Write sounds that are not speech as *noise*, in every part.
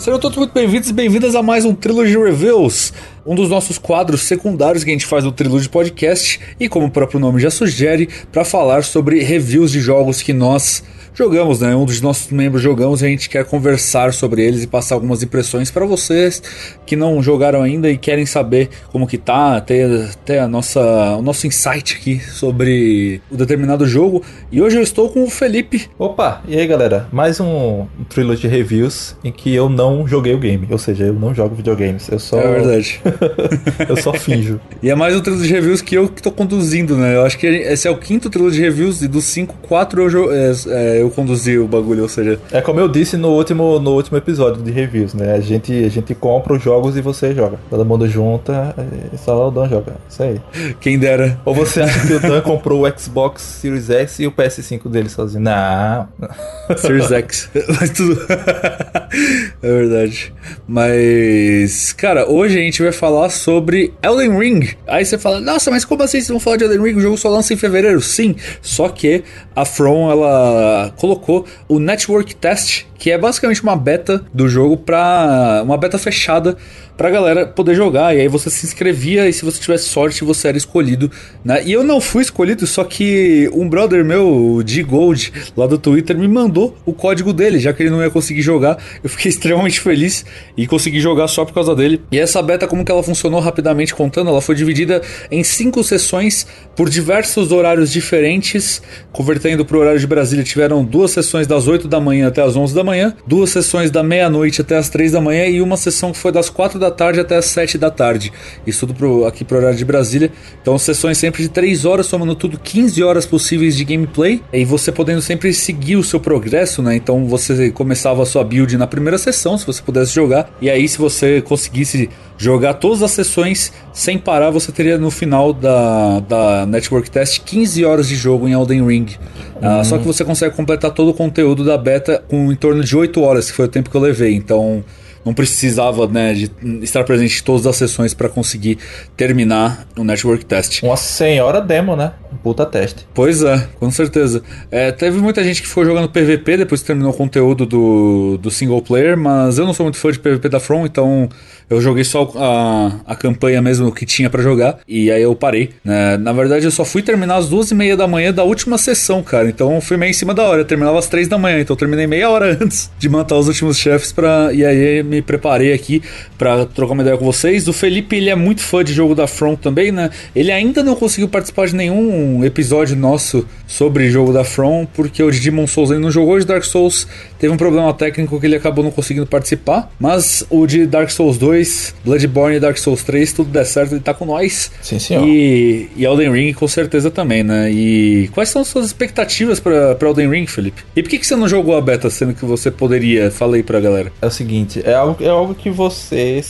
Sejam todos muito bem-vindos e bem-vindas a mais um Trilogy Reviews, um dos nossos quadros secundários que a gente faz no Trilogy Podcast. E, como o próprio nome já sugere, para falar sobre reviews de jogos que nós jogamos, né? Um dos nossos membros jogamos e a gente quer conversar sobre eles e passar algumas impressões para vocês que não jogaram ainda e querem saber como que tá, ter, ter a nossa, o nosso insight aqui sobre o determinado jogo. E hoje eu estou com o Felipe. Opa, e aí galera? Mais um, um Trilogy Reviews em que eu não joguei o game, ou seja, eu não jogo videogames, eu só... É verdade. *laughs* eu só finjo. E é mais um Trilogy Reviews que eu que tô conduzindo, né? Eu acho que esse é o quinto Trilogy Reviews e dos cinco, quatro eu, é, é, eu conduzir o bagulho, ou seja. É como eu disse no último, no último episódio de reviews, né? A gente, a gente compra os jogos e você joga. Todo mundo junta e só o Dan joga. Isso aí. Quem dera. Ou você acha que o Dan comprou o Xbox Series X e o PS5 dele sozinho? Não. Series X. *laughs* Mas tudo. *laughs* é verdade. Mas, cara, hoje a gente vai falar sobre Elden Ring. Aí você fala, nossa, mas como assim vocês vão falar de Elden Ring? O jogo só lança em fevereiro? Sim, só que a From, ela colocou o Network Test, que é basicamente uma beta do jogo para uma beta fechada pra galera poder jogar. E aí você se inscrevia e se você tivesse sorte, você era escolhido, né? E eu não fui escolhido, só que um brother meu, G Gold, lá do Twitter, me mandou o código dele, já que ele não ia conseguir jogar. Eu fiquei *laughs* extremamente feliz e consegui jogar só por causa dele. E essa beta, como que ela funcionou rapidamente contando, ela foi dividida em cinco sessões por diversos horários diferentes, convertendo pro horário de Brasília, tiveram duas sessões das 8 da manhã até as 11 da manhã, duas sessões da meia-noite até as 3 da manhã e uma sessão que foi das 4 da tarde até as 7 da tarde. Isso tudo pro, aqui pro horário de Brasília. Então, sessões sempre de 3 horas, somando tudo 15 horas possíveis de gameplay. E você podendo sempre seguir o seu progresso, né? Então, você começava a sua build na primeira sessão, se você pudesse jogar. E aí, se você conseguisse jogar todas as sessões sem parar, você teria no final da, da Network Test 15 horas de jogo em Elden Ring. Uhum. Uh, só que você consegue completar todo o conteúdo da beta com em torno de 8 horas, que foi o tempo que eu levei. Então não precisava né, de estar presente em todas as sessões para conseguir terminar o Network Test. Uma senhora demo, né? Um puta teste. Pois é, com certeza. É, teve muita gente que foi jogando PVP depois que terminou o conteúdo do, do single player, mas eu não sou muito fã de PVP da From, então eu joguei só a, a campanha mesmo que tinha para jogar e aí eu parei. Né? Na verdade, eu só fui terminar às duas e meia da manhã da última sessão, cara. Então eu fui meio em cima da hora. Eu terminava às três da manhã, então eu terminei meia hora *laughs* antes de matar os últimos chefes para e aí me preparei aqui para trocar uma ideia com vocês. O Felipe, ele é muito fã de jogo da From também, né? Ele ainda não conseguiu participar de nenhum episódio nosso sobre jogo da From, porque o de Demon Souls ele não jogou de Dark Souls, teve um problema técnico que ele acabou não conseguindo participar, mas o de Dark Souls 2 2, Bloodborne e Dark Souls 3, tudo der certo, ele tá com nós. Sim, senhor. E, e Elden Ring com certeza também, né? E quais são as suas expectativas pra, pra Elden Ring, Felipe? E por que, que você não jogou a beta, sendo que você poderia? Fala aí pra galera. É o seguinte, é algo, é algo que você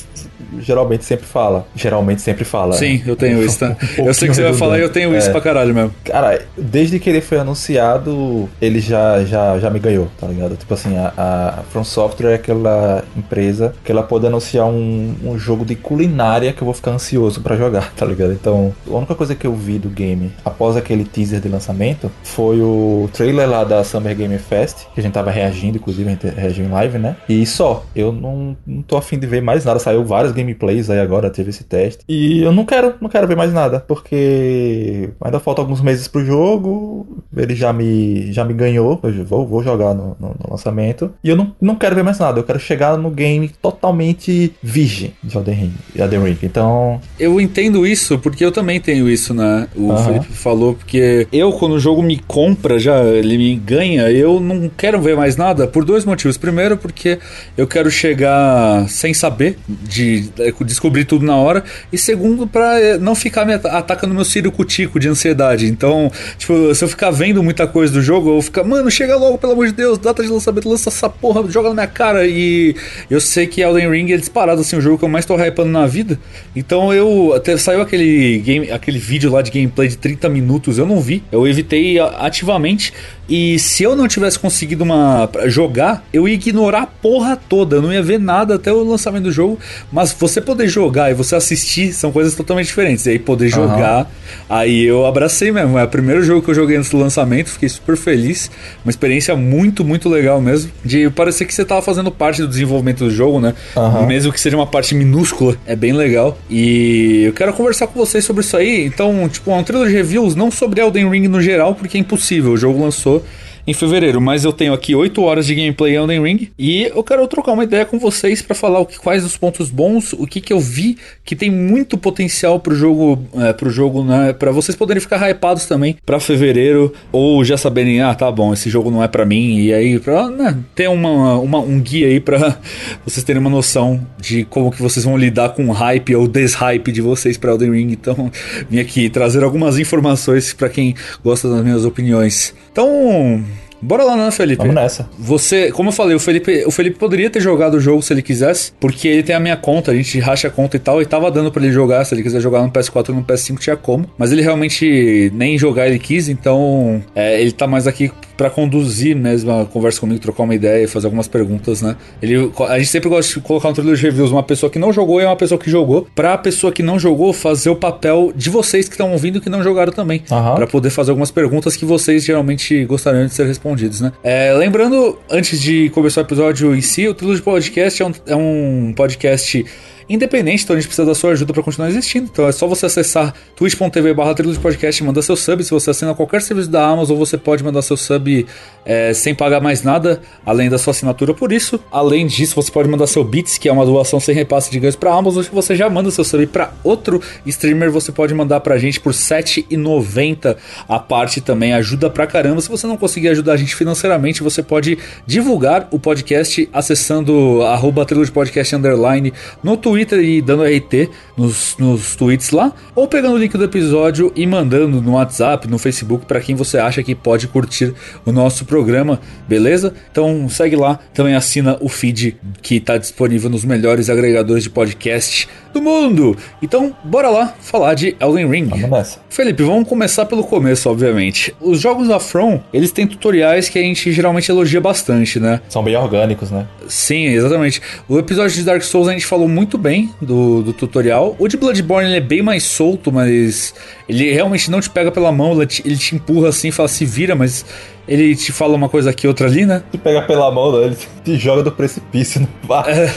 geralmente sempre fala. Geralmente sempre fala. Sim, eu tenho isso, tá? *laughs* um eu sei que você vai falar e eu tenho é. isso pra caralho mesmo. Cara, desde que ele foi anunciado, ele já, já, já me ganhou, tá ligado? Tipo assim, a, a From Software é aquela empresa que ela pode anunciar um, um jogo de culinária que eu vou ficar ansioso para jogar, tá ligado? Então, a única coisa que eu vi do game após aquele teaser de lançamento foi o trailer lá da Summer Game Fest, que a gente tava reagindo, inclusive a gente reagiu em live, né? E só, eu não, não tô afim de ver mais nada, saiu várias gameplays aí agora, teve esse teste. E eu não quero, não quero ver mais nada, porque ainda falta alguns meses pro jogo, ele já me, já me ganhou, eu vou, vou jogar no, no, no lançamento, e eu não, não quero ver mais nada, eu quero chegar no game totalmente virgem de Elden Ring. Elden Ring. Então. Eu entendo isso porque eu também tenho isso, né? O Felipe falou, porque eu, quando o jogo me compra, já ele me ganha, eu não quero ver mais nada por dois motivos. Primeiro, porque eu quero chegar sem saber de é, descobrir tudo na hora. E segundo, para é, não ficar me atacando meu círio cutico de ansiedade. Então, tipo, se eu ficar vendo muita coisa do jogo, eu vou ficar, mano, chega logo, pelo amor de Deus, data de lançamento, lança essa porra, joga na minha cara. E eu sei que Elden Ring é disparado assim, o jogo que eu mais tô hypando na vida. Então eu. Até saiu aquele game, aquele vídeo lá de gameplay de 30 minutos, eu não vi. Eu evitei ativamente. E se eu não tivesse conseguido uma jogar, eu ia ignorar a porra toda. Eu não ia ver nada até o lançamento do jogo. Mas você poder jogar e você assistir são coisas totalmente diferentes. E aí poder jogar, uhum. aí eu abracei mesmo. É o primeiro jogo que eu joguei antes do lançamento, fiquei super feliz. Uma experiência muito, muito legal mesmo. De parecer que você tava fazendo parte do desenvolvimento do jogo, né? Uhum. Mesmo que seja uma parte minúscula, é bem legal. E eu quero conversar com vocês sobre isso aí. Então, tipo, um trailer de reviews, não sobre Elden Ring no geral, porque é impossível. O jogo lançou entendeu? Em fevereiro, mas eu tenho aqui 8 horas de gameplay Elden Ring e eu quero trocar uma ideia com vocês para falar o que, quais os pontos bons, o que, que eu vi que tem muito potencial pro jogo, é, pro jogo, né, para vocês poderem ficar hypados também para fevereiro ou já saberem, ah, tá bom, esse jogo não é para mim e aí para né, ter uma, uma, um guia aí para *laughs* vocês terem uma noção de como que vocês vão lidar com o hype ou deshype de vocês para Elden Ring. Então, vim aqui trazer algumas informações para quem gosta das minhas opiniões. Então, Bora lá, né, Felipe? Vamos nessa. Você, como eu falei, o Felipe, o Felipe poderia ter jogado o jogo se ele quisesse, porque ele tem a minha conta, a gente racha a conta e tal, e tava dando para ele jogar, se ele quiser jogar no PS4 ou no PS5 tinha como, mas ele realmente nem jogar ele quis, então é, ele tá mais aqui para conduzir mesmo a conversa comigo, trocar uma ideia, fazer algumas perguntas, né? Ele, a gente sempre gosta de colocar no trailer de reviews uma pessoa que não jogou e uma pessoa que jogou, pra pessoa que não jogou fazer o papel de vocês que estão ouvindo que não jogaram também, uhum. para poder fazer algumas perguntas que vocês geralmente gostariam de ser respondidas, né? É, lembrando, antes de começar o episódio em si, o Trilo de Podcast é um, é um podcast independente, então a gente precisa da sua ajuda para continuar existindo. Então é só você acessar twitch.tv barra podcast e mandar seu sub. Se você assina qualquer serviço da Amazon, você pode mandar seu sub é, sem pagar mais nada, além da sua assinatura por isso. Além disso, você pode mandar seu Bits, que é uma doação sem repasse de ganhos para Amazon. Se você já manda seu sub para outro streamer, você pode mandar pra gente por R$ 7,90 a parte também. Ajuda pra caramba. Se você não conseguir ajudar a gente financeiramente, você pode divulgar o podcast acessando arroba podcast underline no Twitter Twitter e dando RT nos, nos tweets lá, ou pegando o link do episódio e mandando no WhatsApp, no Facebook, para quem você acha que pode curtir o nosso programa, beleza? Então segue lá, também assina o feed que está disponível nos melhores agregadores de podcast do mundo. Então, bora lá falar de Elden Ring. Vamos nessa. Felipe, vamos começar pelo começo, obviamente. Os jogos da From, eles têm tutoriais que a gente geralmente elogia bastante, né? São bem orgânicos, né? Sim, exatamente. O episódio de Dark Souls a gente falou muito bem do, do tutorial. O de Bloodborne ele é bem mais solto, mas ele realmente não te pega pela mão, ele te, ele te empurra assim e fala se vira, mas ele te fala uma coisa aqui, outra ali, né? Te pega pela mão, né? ele te joga do precipício no bar. É,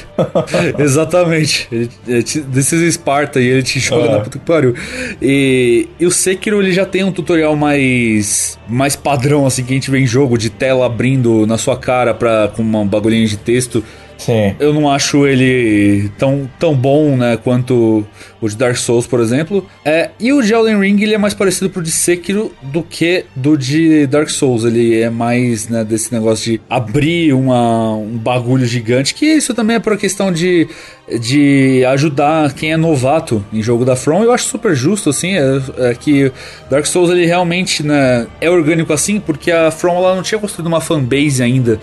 *laughs* exatamente. Ele, ele te, this is Sparta e ele te joga é. na puta que pariu. E, e o Sekiro ele já tem um tutorial mais mais padrão, assim, que a gente vê em jogo, de tela abrindo na sua cara pra, com uma bagulhinha de texto. Sim. Eu não acho ele tão, tão bom, né, quanto o de Dark Souls, por exemplo. É, e o de Elden Ring, ele é mais parecido pro de Sekiro do que do de Dark Souls. Ele é mais, né, desse negócio de abrir uma, um bagulho gigante, que isso também é por questão de, de ajudar quem é novato em jogo da From. Eu acho super justo, assim, é, é que Dark Souls, ele realmente, né, é orgânico assim, porque a From, ela não tinha construído uma fanbase ainda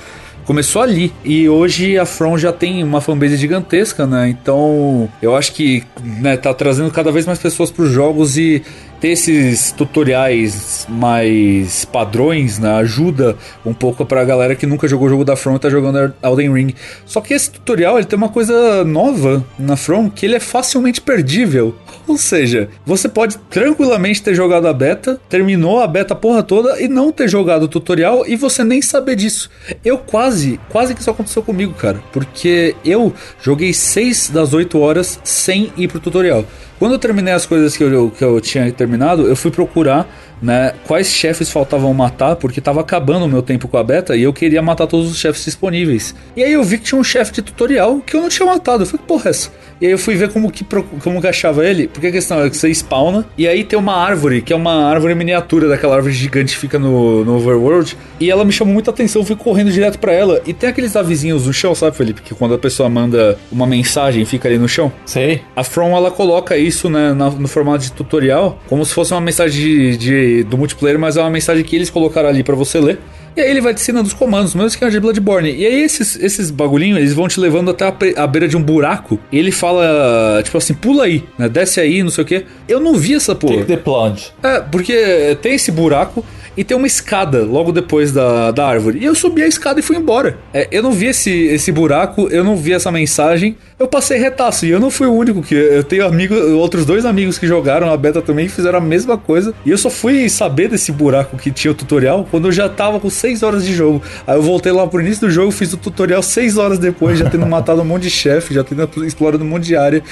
começou ali. E hoje a From já tem uma fanbase gigantesca, né? Então eu acho que né, tá trazendo cada vez mais pessoas para os jogos e ter esses tutoriais mais padrões, né, ajuda um pouco pra galera que nunca jogou o jogo da From e tá jogando Elden Ring. Só que esse tutorial, ele tem uma coisa nova na From, que ele é facilmente perdível. *laughs* Ou seja, você pode tranquilamente ter jogado a beta, terminou a beta porra toda e não ter jogado o tutorial e você nem saber disso. Eu quase, quase que isso aconteceu comigo, cara, porque eu joguei 6 das 8 horas sem ir pro tutorial. Quando eu terminei as coisas que eu, que eu tinha terminado, eu fui procurar né, quais chefes faltavam matar, porque estava acabando o meu tempo com a beta e eu queria matar todos os chefes disponíveis. E aí eu vi que tinha um chefe de tutorial que eu não tinha matado. Eu falei, porra, é essa? E aí eu fui ver como que, como que achava ele, porque a questão é que você spawna, e aí tem uma árvore, que é uma árvore miniatura daquela árvore gigante que fica no, no overworld, e ela me chamou muita atenção, eu fui correndo direto para ela. E tem aqueles avisinhos no chão, sabe, Felipe? Que quando a pessoa manda uma mensagem, fica ali no chão. Sei. A From, ela coloca isso né, no formato de tutorial, como se fosse uma mensagem de, de do multiplayer, mas é uma mensagem que eles colocaram ali para você ler. E aí ele vai te ensinando os comandos, mesmo que é de Bloodborne. E aí esses, esses bagulhinhos, eles vão te levando até a, a, beira de um buraco. E ele fala, tipo assim, pula aí, né? Desce aí, não sei o quê. Eu não vi essa porra. Take the plunge. É, porque tem esse buraco e tem uma escada logo depois da, da árvore. E eu subi a escada e fui embora. É, eu não vi esse, esse buraco, eu não vi essa mensagem. Eu passei retaço e eu não fui o único que. Eu tenho amigos, outros dois amigos que jogaram a beta também fizeram a mesma coisa. E eu só fui saber desse buraco que tinha o tutorial quando eu já tava com 6 horas de jogo. Aí eu voltei lá pro início do jogo, fiz o tutorial 6 horas depois, já tendo *laughs* matado um monte de chefe, já tendo explorado um monte de área.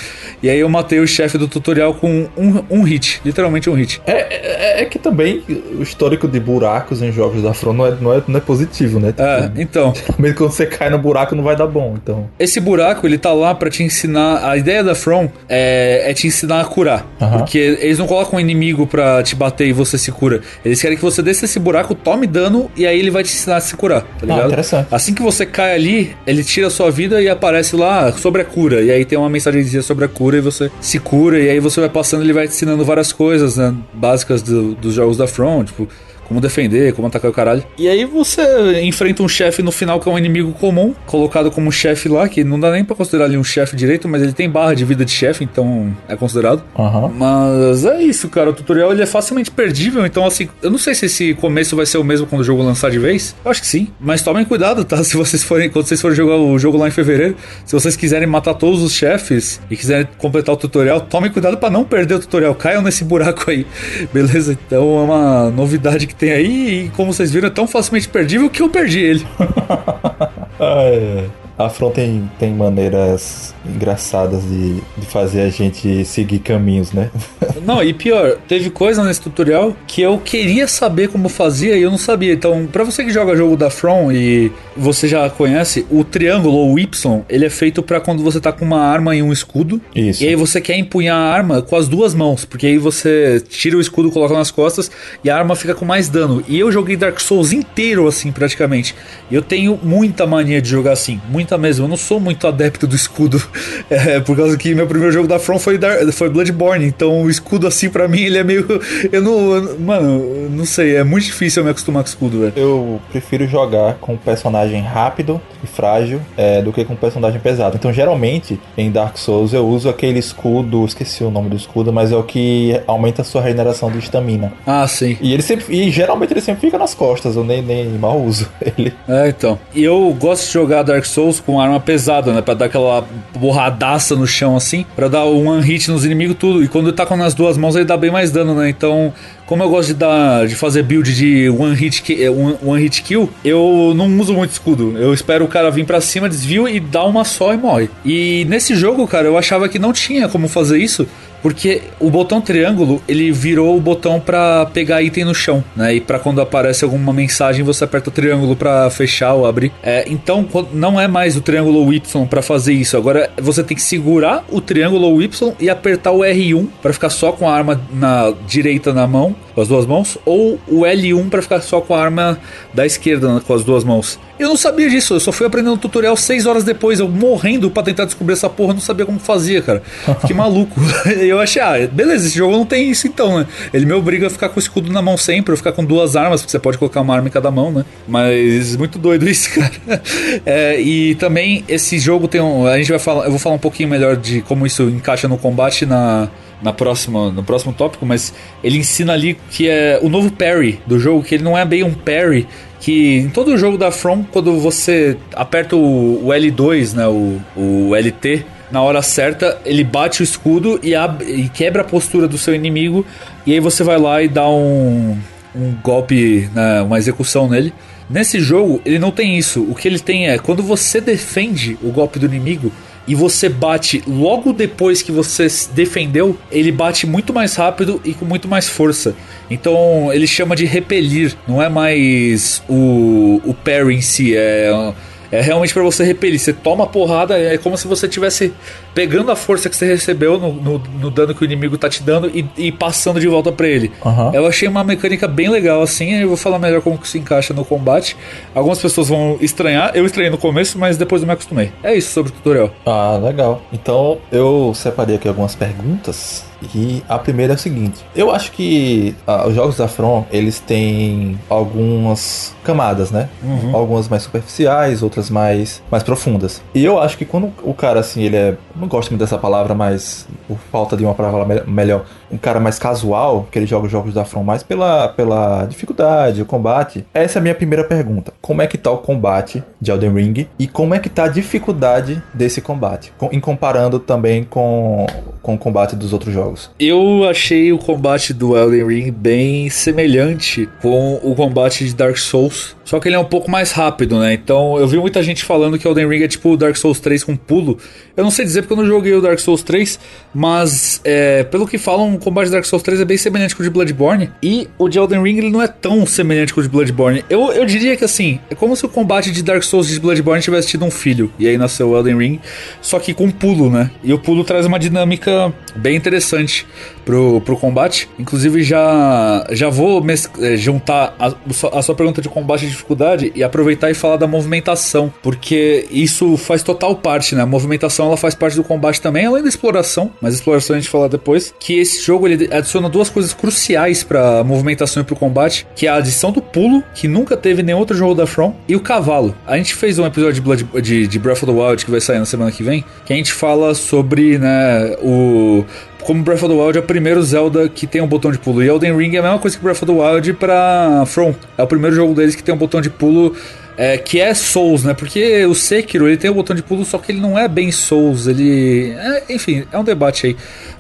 E aí eu matei o chefe do tutorial com um, um hit, literalmente um hit. É, é, é, que também o histórico de buracos em jogos da From não é, não é, não é positivo, né? É, então. *laughs* Geralmente quando você cai no buraco não vai dar bom, então. Esse buraco, ele tá lá para te ensinar. A ideia da From é, é te ensinar a curar. Porque eles não colocam um inimigo pra te bater e você se cura. Eles querem que você desça esse buraco, tome dano e aí ele vai te ensinar a se curar, tá ah, ligado? Ah, interessante. Assim que você cai ali, ele tira a sua vida e aparece lá sobre a cura. E aí tem uma mensagem sobre a cura e você se cura. E aí você vai passando, ele vai te ensinando várias coisas, né? Básicas do, dos jogos da From, tipo como defender, como atacar o caralho. E aí você enfrenta um chefe no final que é um inimigo comum, colocado como chefe lá, que não dá nem pra considerar ali um chefe direito, mas ele tem barra de vida de chefe, então é considerado. Uhum. Mas é isso, cara. O tutorial ele é facilmente perdível, então assim, eu não sei se esse começo vai ser o mesmo quando o jogo lançar de vez. Eu acho que sim. Mas tomem cuidado, tá? *laughs* Se vocês forem, quando vocês forem jogar o jogo lá em fevereiro, se vocês quiserem matar todos os chefes e quiserem completar o tutorial, tomem cuidado para não perder o tutorial. Caiam nesse buraco aí. *laughs* Beleza? Então é uma novidade que tem aí e como vocês viram é tão facilmente perdível que eu perdi ele. *laughs* ai, a Front tem, tem maneiras engraçadas de, de fazer a gente seguir caminhos, né? *laughs* não, e pior, teve coisa nesse tutorial que eu queria saber como fazia e eu não sabia. Então, para você que joga jogo da From e você já conhece, o triângulo ou o Y, ele é feito para quando você tá com uma arma e um escudo. Isso. E aí você quer empunhar a arma com as duas mãos, porque aí você tira o escudo, coloca nas costas e a arma fica com mais dano. E eu joguei Dark Souls inteiro assim, praticamente. Eu tenho muita mania de jogar assim, muita mesmo. Eu não sou muito adepto do escudo. *laughs* É, por causa que meu primeiro jogo da From foi, Dar foi Bloodborne, então o escudo assim para mim ele é meio. *laughs* Eu não. Eu, mano, não sei, é muito difícil eu me acostumar com escudo, velho. Eu prefiro jogar com um personagem rápido e frágil é, do que com um personagem pesado. Então geralmente em Dark Souls eu uso aquele escudo, esqueci o nome do escudo, mas é o que aumenta a sua regeneração de estamina. Ah, sim. E ele sempre. E geralmente ele sempre fica nas costas, eu nem, nem mal uso *laughs* ele. É, então. E eu gosto de jogar Dark Souls com arma pesada, né? Pra dar aquela borradaça no chão assim, para dar one hit nos inimigos tudo. E quando ele tá com as duas mãos, ele dá bem mais dano, né? Então, como eu gosto de dar de fazer build de one hit, eh, one, one hit kill, eu não uso muito escudo. Eu espero o cara vir para cima, desvio e dá uma só e morre. E nesse jogo, cara, eu achava que não tinha como fazer isso. Porque o botão triângulo, ele virou o botão para pegar item no chão, né? E para quando aparece alguma mensagem, você aperta o triângulo para fechar ou abrir. É, então, não é mais o triângulo ou Y para fazer isso. Agora você tem que segurar o triângulo ou Y e apertar o R1 para ficar só com a arma na direita na mão, com as duas mãos, ou o L1 para ficar só com a arma da esquerda com as duas mãos. Eu não sabia disso, eu só fui aprendendo o tutorial seis horas depois, eu morrendo para tentar descobrir essa porra, não sabia como fazia, cara. Que *laughs* maluco. Eu achei, ah, beleza, esse jogo não tem isso então, né? Ele me obriga a ficar com o escudo na mão sempre, eu ficar com duas armas, porque você pode colocar uma arma em cada mão, né? Mas muito doido *laughs* isso, cara. É, e também esse jogo tem um. A gente vai falar. Eu vou falar um pouquinho melhor de como isso encaixa no combate na na próxima, no próximo tópico, mas ele ensina ali que é o novo parry do jogo, que ele não é bem um parry, que em todo jogo da From, quando você aperta o, o L2, né, o, o LT, na hora certa, ele bate o escudo e, abre, e quebra a postura do seu inimigo, e aí você vai lá e dá um, um golpe, né, uma execução nele. Nesse jogo, ele não tem isso. O que ele tem é quando você defende o golpe do inimigo, e você bate logo depois que você defendeu, ele bate muito mais rápido e com muito mais força. Então ele chama de repelir, não é mais o, o parry em si, é é realmente para você repelir. Você toma a porrada, é como se você estivesse pegando a força que você recebeu no, no, no, dano que o inimigo tá te dando e, e passando de volta para ele. Uhum. Eu achei uma mecânica bem legal assim. Eu vou falar melhor como que se encaixa no combate. Algumas pessoas vão estranhar. Eu estranhei no começo, mas depois eu me acostumei. É isso sobre o tutorial. Ah, legal. Então eu separei aqui algumas perguntas e a primeira é o seguinte: eu acho que ah, os jogos da From eles têm algumas camadas, né? Uhum. Algumas mais superficiais, outras mais mais profundas. E eu acho que quando o cara assim ele é, não gosto muito dessa palavra, mas por falta de uma palavra me melhor, um cara mais casual, que ele joga os jogos da From mais pela, pela dificuldade, o combate. Essa é a minha primeira pergunta. Como é que tá o combate de Elden Ring e como é que tá a dificuldade desse combate, com, em comparando também com, com o combate dos outros jogos? Eu achei o combate do Elden Ring bem semelhante com o combate de Dark Souls, só que ele é um pouco mais rápido, né? Então eu vi muita gente falando que Elden Ring é tipo o Dark Souls 3 com pulo. Eu não sei dizer porque eu não joguei o Dark Souls 3, mas é, pelo que falam, o combate de Dark Souls 3 é bem semelhante com o de Bloodborne. E o de Elden Ring ele não é tão semelhante com o de Bloodborne. Eu, eu diria que assim, é como se o combate de Dark Souls e de Bloodborne tivesse tido um filho. E aí nasceu o Elden Ring, só que com pulo, né? E o pulo traz uma dinâmica bem interessante pro, pro combate. Inclusive, já, já vou é, juntar a, a sua pergunta de combate de dificuldade e aproveitar e falar da movimentação, porque isso faz total parte, né? A movimentação ela faz parte do combate também, além da exploração, mas exploração a gente fala depois. Que esse jogo ele adiciona duas coisas cruciais para movimentação e para o combate, que é a adição do pulo, que nunca teve nenhum outro jogo da From, e o cavalo. A gente fez um episódio de, Blood, de, de Breath of the Wild que vai sair na semana que vem, que a gente fala sobre né, o como Breath of the Wild é o primeiro Zelda que tem um botão de pulo. E Elden Ring é a mesma coisa que Breath of the Wild pra From. É o primeiro jogo deles que tem um botão de pulo é, que é Souls, né? Porque o Sekiro ele tem o botão de pulo, só que ele não é bem Souls. Ele. É, enfim, é um debate aí.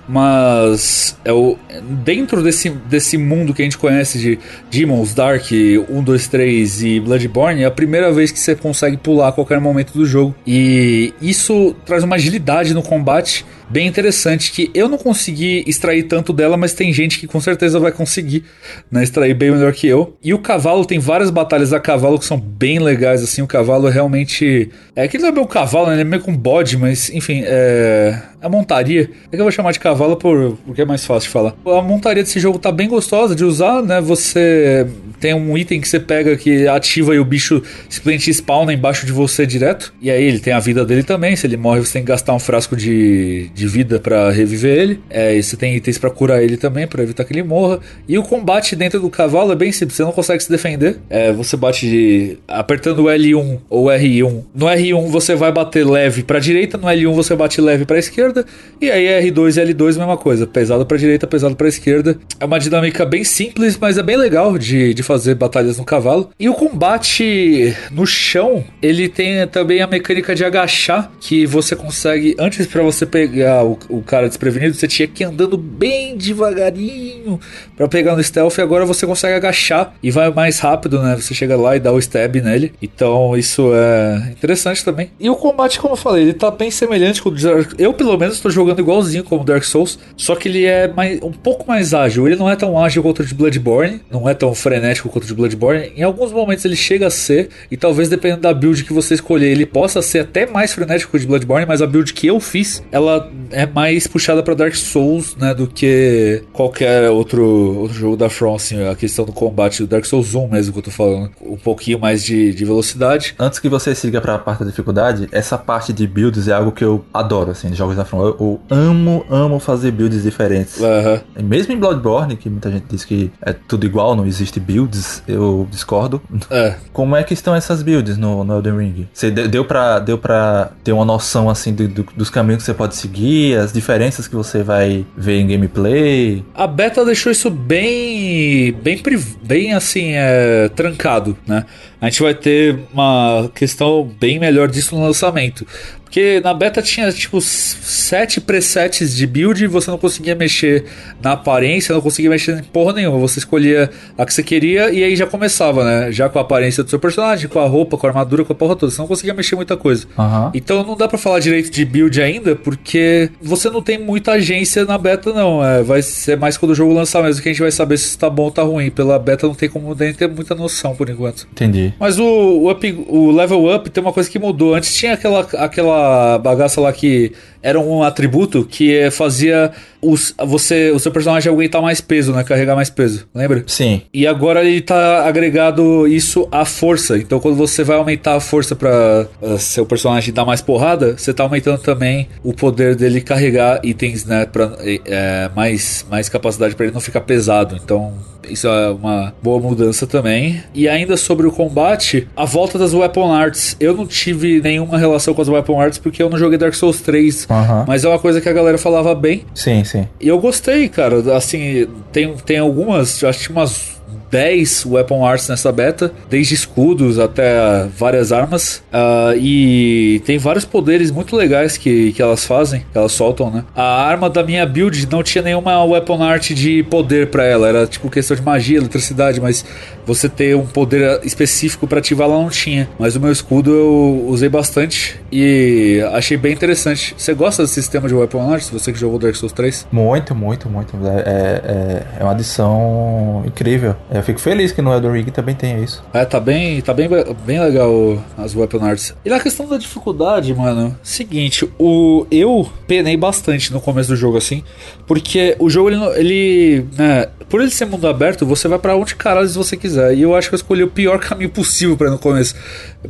Mas é o, dentro desse, desse mundo que a gente conhece de Demons, Dark, 1, 2, 3 e Bloodborne, é a primeira vez que você consegue pular a qualquer momento do jogo. E isso traz uma agilidade no combate bem interessante que eu não consegui extrair tanto dela, mas tem gente que com certeza vai conseguir né, extrair bem melhor que eu. E o cavalo tem várias batalhas a cavalo que são bem legais, assim, o cavalo é realmente... É que não é meio cavalo, né? ele é meio com bode, mas enfim, é... A montaria, é que eu vou chamar de cavalo por, porque é mais fácil de falar. A montaria desse jogo tá bem gostosa de usar, né? Você tem um item que você pega que ativa e o bicho simplesmente spawna embaixo de você direto. E aí ele tem a vida dele também. Se ele morre, você tem que gastar um frasco de, de vida para reviver ele. É, e você tem itens para curar ele também, para evitar que ele morra. E o combate dentro do cavalo é bem simples, você não consegue se defender. É, você bate de, apertando o L1 ou R1. No R1 você vai bater leve para direita, no L1 você bate leve para esquerda esquerda, e aí R2 e L2 mesma coisa, pesado para direita, pesado para esquerda. É uma dinâmica bem simples, mas é bem legal de, de fazer batalhas no cavalo. E o combate no chão, ele tem também a mecânica de agachar, que você consegue, antes para você pegar o, o, cara desprevenido, você tinha que ir andando bem devagarinho para pegar no stealth, e agora você consegue agachar e vai mais rápido, né? Você chega lá e dá o stab nele. Então isso é interessante também. E o combate, como eu falei, ele tá bem semelhante com o eu pelo menos estou jogando igualzinho como Dark Souls, só que ele é mais, um pouco mais ágil. Ele não é tão ágil quanto o de Bloodborne, não é tão frenético quanto o de Bloodborne. Em alguns momentos ele chega a ser, e talvez dependendo da build que você escolher, ele possa ser até mais frenético que o de Bloodborne, mas a build que eu fiz, ela é mais puxada para Dark Souls, né, do que qualquer outro, outro jogo da From, assim, a questão do combate do Dark Souls 1 mesmo que eu tô falando, um pouquinho mais de, de velocidade. Antes que você siga para a parte da dificuldade, essa parte de builds é algo que eu adoro, assim, de jogos da From. Eu, eu amo, amo fazer builds diferentes. Uhum. Mesmo em Bloodborne, que muita gente diz que é tudo igual, não existe builds, eu discordo. É. *laughs* Como é que estão essas builds no, no Elden Ring? Você deu pra, deu pra ter uma noção, assim, do, do, dos caminhos que você pode seguir, as diferenças que você vai ver em gameplay? A beta deixou isso bem, bem, bem assim, é, trancado, né? A gente vai ter uma questão bem melhor disso no lançamento. Porque na beta tinha tipo sete presets de build e você não conseguia mexer na aparência, não conseguia mexer em porra nenhuma. Você escolhia a que você queria e aí já começava, né? Já com a aparência do seu personagem, com a roupa, com a armadura, com a porra toda. Você não conseguia mexer muita coisa. Uhum. Então não dá para falar direito de build ainda, porque você não tem muita agência na beta, não. É, vai ser mais quando o jogo lançar mesmo que a gente vai saber se tá bom ou tá ruim. Pela beta não tem como nem ter muita noção por enquanto. Entendi. Mas o, o, up, o level up tem uma coisa que mudou. Antes tinha aquela, aquela bagaça lá que era um atributo que fazia os, você, o seu personagem aguentar mais peso, né? Carregar mais peso, lembra? Sim. E agora ele tá agregado isso à força. Então quando você vai aumentar a força para uh, eh, seu personagem dar mais porrada, você tá aumentando também o poder dele carregar itens, né? Pra, é, mais, mais capacidade para ele não ficar pesado. Então isso é uma boa mudança também. E ainda sobre o combate, a volta das Weapon Arts. Eu não tive nenhuma relação com as Weapon Arts porque eu não joguei Dark Souls 3, Aham. mas é uma coisa que a galera falava bem. Sim, sim. E eu gostei, cara. Assim, tem, tem algumas, acho que umas 10 weapon arts nessa beta, desde escudos até várias armas. Ah, e tem vários poderes muito legais que, que elas fazem, que elas soltam, né? A arma da minha build não tinha nenhuma weapon art de poder pra ela, era tipo questão de magia, eletricidade, mas você ter um poder específico pra ativar ela não tinha. Mas o meu escudo eu usei bastante e achei bem interessante. Você gosta desse sistema de weapon arts? Você que jogou Dark Souls 3? Muito, muito, muito. É, é, é uma adição incrível. Eu fico feliz que no Elden Ring também tenha isso. É, tá bem, tá bem, bem legal as Weapon Arts. E na questão da dificuldade, mano, seguinte, o eu penei bastante no começo do jogo assim, porque o jogo ele, ele né, por ele ser mundo aberto, você vai pra onde caralho você quiser. E eu acho que eu escolhi o pior *laughs* caminho possível ir no começo,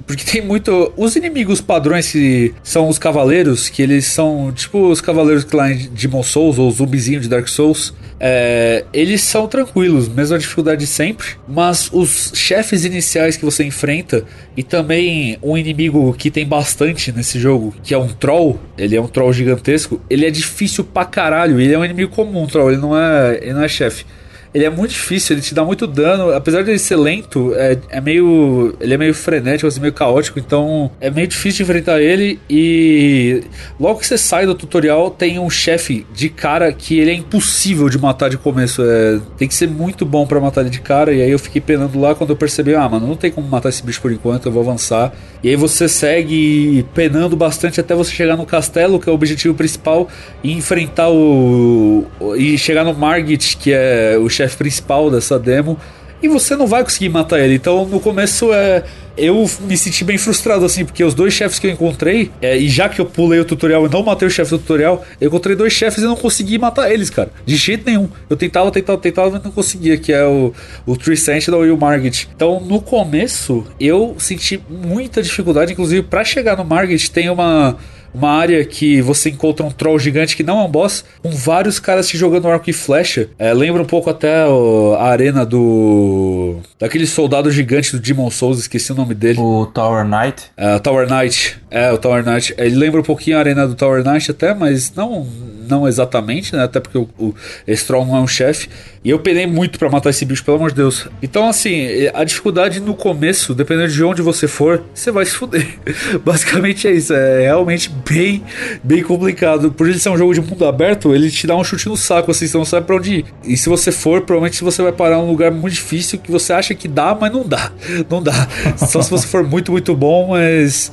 porque tem muito os inimigos padrões que são os cavaleiros, que eles são tipo os cavaleiros que lá em Demon Souls ou zumbizinho de Dark Souls. É, eles são tranquilos, mesma dificuldade de sempre, mas os chefes iniciais que você enfrenta e também um inimigo que tem bastante nesse jogo, que é um troll, ele é um troll gigantesco, ele é difícil pra caralho, ele é um inimigo comum, troll, ele não é, ele não é chefe. Ele é muito difícil, ele te dá muito dano. Apesar de ele ser lento, é, é meio. Ele é meio frenético, assim, meio caótico. Então é meio difícil enfrentar ele. E logo que você sai do tutorial, tem um chefe de cara que ele é impossível de matar de começo. É, tem que ser muito bom pra matar ele de cara. E aí eu fiquei penando lá quando eu percebi: ah, mano, não tem como matar esse bicho por enquanto, eu vou avançar. E aí você segue penando bastante até você chegar no castelo, que é o objetivo principal, e enfrentar o- e chegar no Margit, que é o chefe principal dessa demo. E você não vai conseguir matar ele. Então no começo é. Eu me senti bem frustrado assim, porque os dois chefes que eu encontrei, é, e já que eu pulei o tutorial e não matei o chefe do tutorial, eu encontrei dois chefes e não consegui matar eles, cara. De jeito nenhum. Eu tentava, tentava, tentava, mas não conseguia, que é o, o Tree Sentinel e o Margit. Então no começo eu senti muita dificuldade, inclusive para chegar no Margit tem uma uma área que você encontra um troll gigante que não é um boss, com vários caras te jogando arco e flecha. É, lembra um pouco até a arena do. daquele soldado gigante do Demon Souls, esqueci o nome dele. O Tower Knight. É, Tower Knight. É, o Tower Knight. Ele lembra um pouquinho a arena do Tower Knight até, mas não, não exatamente, né? Até porque o, o troll não é um chefe. E eu penei muito pra matar esse bicho, pelo amor de Deus. Então, assim, a dificuldade no começo, dependendo de onde você for, você vai se fuder. *laughs* Basicamente é isso. É realmente bem, bem complicado. Por ele ser um jogo de mundo aberto, ele te dá um chute no saco, assim, você não sabe pra onde ir. E se você for, provavelmente você vai parar num lugar muito difícil que você acha que dá, mas não dá. *laughs* Não dá. Só se você for muito, muito bom, mas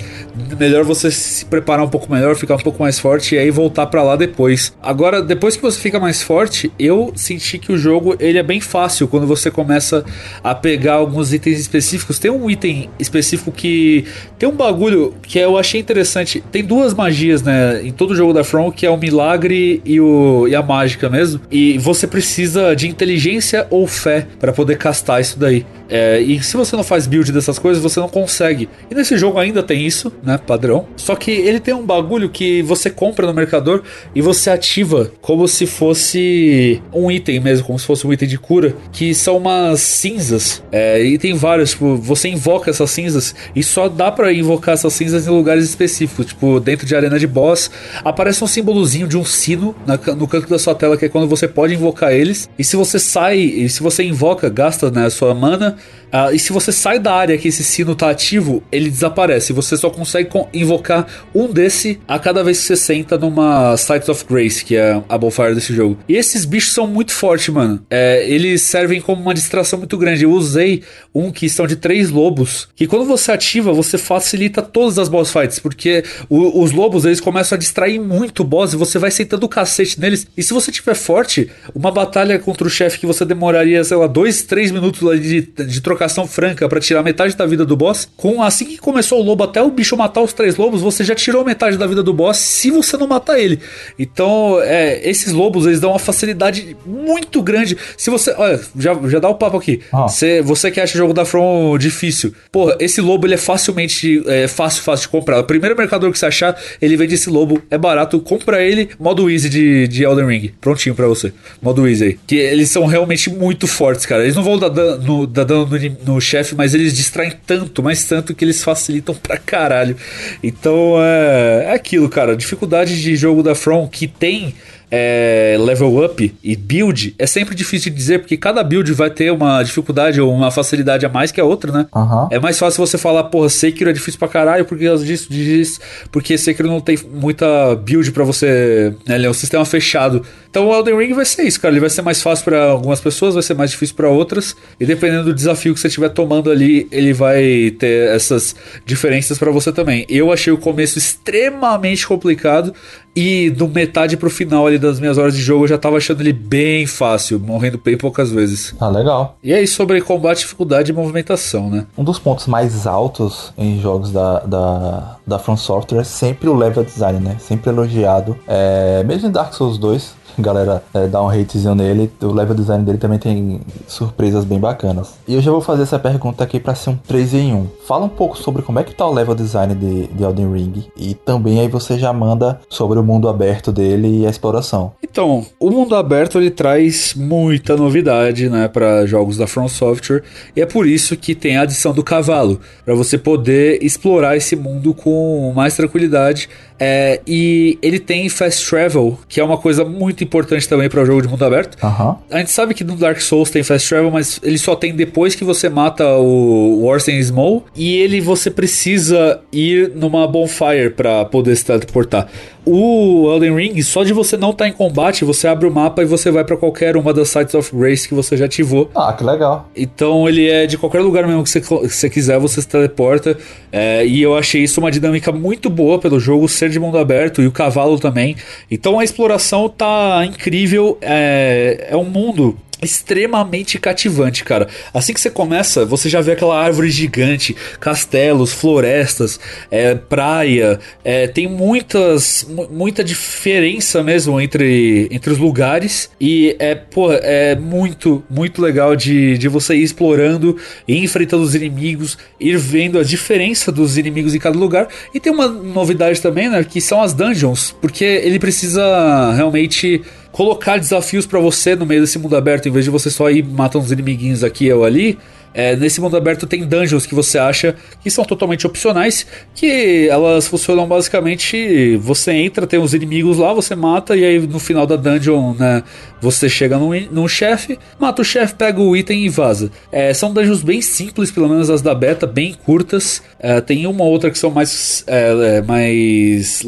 melhor você se preparar um pouco melhor, ficar um pouco mais forte e aí voltar pra lá depois. Agora, depois que você fica mais forte, eu senti que o jogo ele é bem fácil quando você começa a pegar alguns itens específicos. Tem um item específico que tem um bagulho que eu achei interessante. Tem duas magias, né, em todo jogo da From, que é o milagre e, o, e a mágica mesmo. E você precisa de inteligência ou fé para poder castar isso daí. É, e se você não faz build dessas coisas, você não consegue. E nesse jogo ainda tem isso, né? Padrão. Só que ele tem um bagulho que você compra no mercador e você ativa como se fosse um item mesmo, como se fosse um item de cura, que são umas cinzas. É, e tem vários, tipo, você invoca essas cinzas e só dá pra invocar essas cinzas em lugares específicos, tipo, dentro de arena de boss. Aparece um símbolozinho de um sino na no canto da sua tela, que é quando você pode invocar eles. E se você sai, e se você invoca, gasta né, a sua mana. ah, e se você sai da área que esse sino tá ativo, ele desaparece. Você só consegue con- invocar um desse a cada vez que você senta numa Sight of Grace, que é a bonfire desse jogo. E esses bichos são muito fortes, mano. É, eles servem como uma distração muito grande. Eu usei um que são de três lobos, que quando você ativa, você facilita todas as boss fights, porque o- os lobos eles começam a distrair muito o boss e você vai sentando o cacete neles. E se você tiver forte, uma batalha contra o chefe que você demoraria, sei lá, dois, três minutos de, de trocação franca pra tirar metade da vida do boss, com assim que começou o lobo até o bicho matar os três lobos, você já tirou metade da vida do boss se você não matar ele. Então, é, esses lobos eles dão uma facilidade muito grande. Se você, olha, já, já dá o papo aqui. Ah. Você, você que acha o jogo da From difícil, porra, esse lobo ele é facilmente é, fácil, fácil de comprar. O primeiro mercador que você achar, ele vende esse lobo, é barato, compra ele, modo easy de, de Elden Ring, prontinho pra você. Modo easy aí. Que eles são realmente muito fortes, cara. Eles não vão dar dano no, dar dano no, no chefe, mas eles distraem tanto, mas tanto que eles facilitam pra caralho. Então é, é aquilo, cara. Dificuldade de jogo da From que tem é, level up e build é sempre difícil de dizer, porque cada build vai ter uma dificuldade ou uma facilidade a mais que a outra, né? Uhum. É mais fácil você falar, porra, Sekiro é difícil pra caralho, porque disso, disso, porque Sekiro não tem muita build para você. Né? Ele é um sistema fechado. Então o Elden Ring vai ser isso, cara. Ele vai ser mais fácil para algumas pessoas, vai ser mais difícil para outras. E dependendo do desafio que você estiver tomando ali, ele vai ter essas diferenças para você também. Eu achei o começo extremamente complicado. E do metade pro final ali das minhas horas de jogo eu já tava achando ele bem fácil, morrendo bem poucas vezes. Ah, legal. E aí sobre combate, dificuldade e movimentação, né? Um dos pontos mais altos em jogos da, da, da From Software é sempre o level design, né? Sempre elogiado. É, mesmo em Dark Souls 2, galera é, dá um hatezinho nele. O level design dele também tem surpresas bem bacanas. E eu já vou fazer essa pergunta aqui para ser um 3 em 1. Fala um pouco sobre como é que tá o level design de, de Elden Ring. E também aí você já manda sobre o mundo aberto dele e a exploração. Então, o mundo aberto ele traz muita novidade, né, para jogos da From Software. E é por isso que tem a adição do cavalo, para você poder explorar esse mundo com mais tranquilidade é, e ele tem fast travel, que é uma coisa muito importante também para o jogo de mundo aberto. Uhum. A gente sabe que no Dark Souls tem fast travel, mas ele só tem depois que você mata o Warsen Small e ele você precisa ir numa bonfire para poder se teleportar. O Elden Ring, só de você não estar tá em combate, você abre o mapa e você vai para qualquer uma das Sites of Grace que você já ativou. Ah, que legal. Então ele é de qualquer lugar mesmo que você, que você quiser, você se teleporta. É, e eu achei isso uma dinâmica muito boa pelo jogo ser de mundo aberto e o cavalo também. Então a exploração tá incrível. É, é um mundo extremamente cativante, cara. Assim que você começa, você já vê aquela árvore gigante, castelos, florestas, é, praia, é, tem muitas, muita diferença mesmo entre, entre os lugares e é, pô, é muito, muito legal de, de você ir explorando, ir enfrentando os inimigos, ir vendo a diferença dos inimigos em cada lugar e tem uma novidade também, né, que são as dungeons, porque ele precisa realmente colocar desafios para você no meio desse mundo aberto, em vez de você só ir matando os inimiguinhos aqui ou ali. É, nesse mundo aberto tem dungeons que você acha que são totalmente opcionais, que elas funcionam basicamente, você entra, tem os inimigos lá, você mata e aí no final da dungeon, né, você chega num, num chefe, mata o chefe, pega o item e vaza. É, são dungeons bem simples, pelo menos as da beta, bem curtas. É, tem uma ou outra que são mais, é, é, mais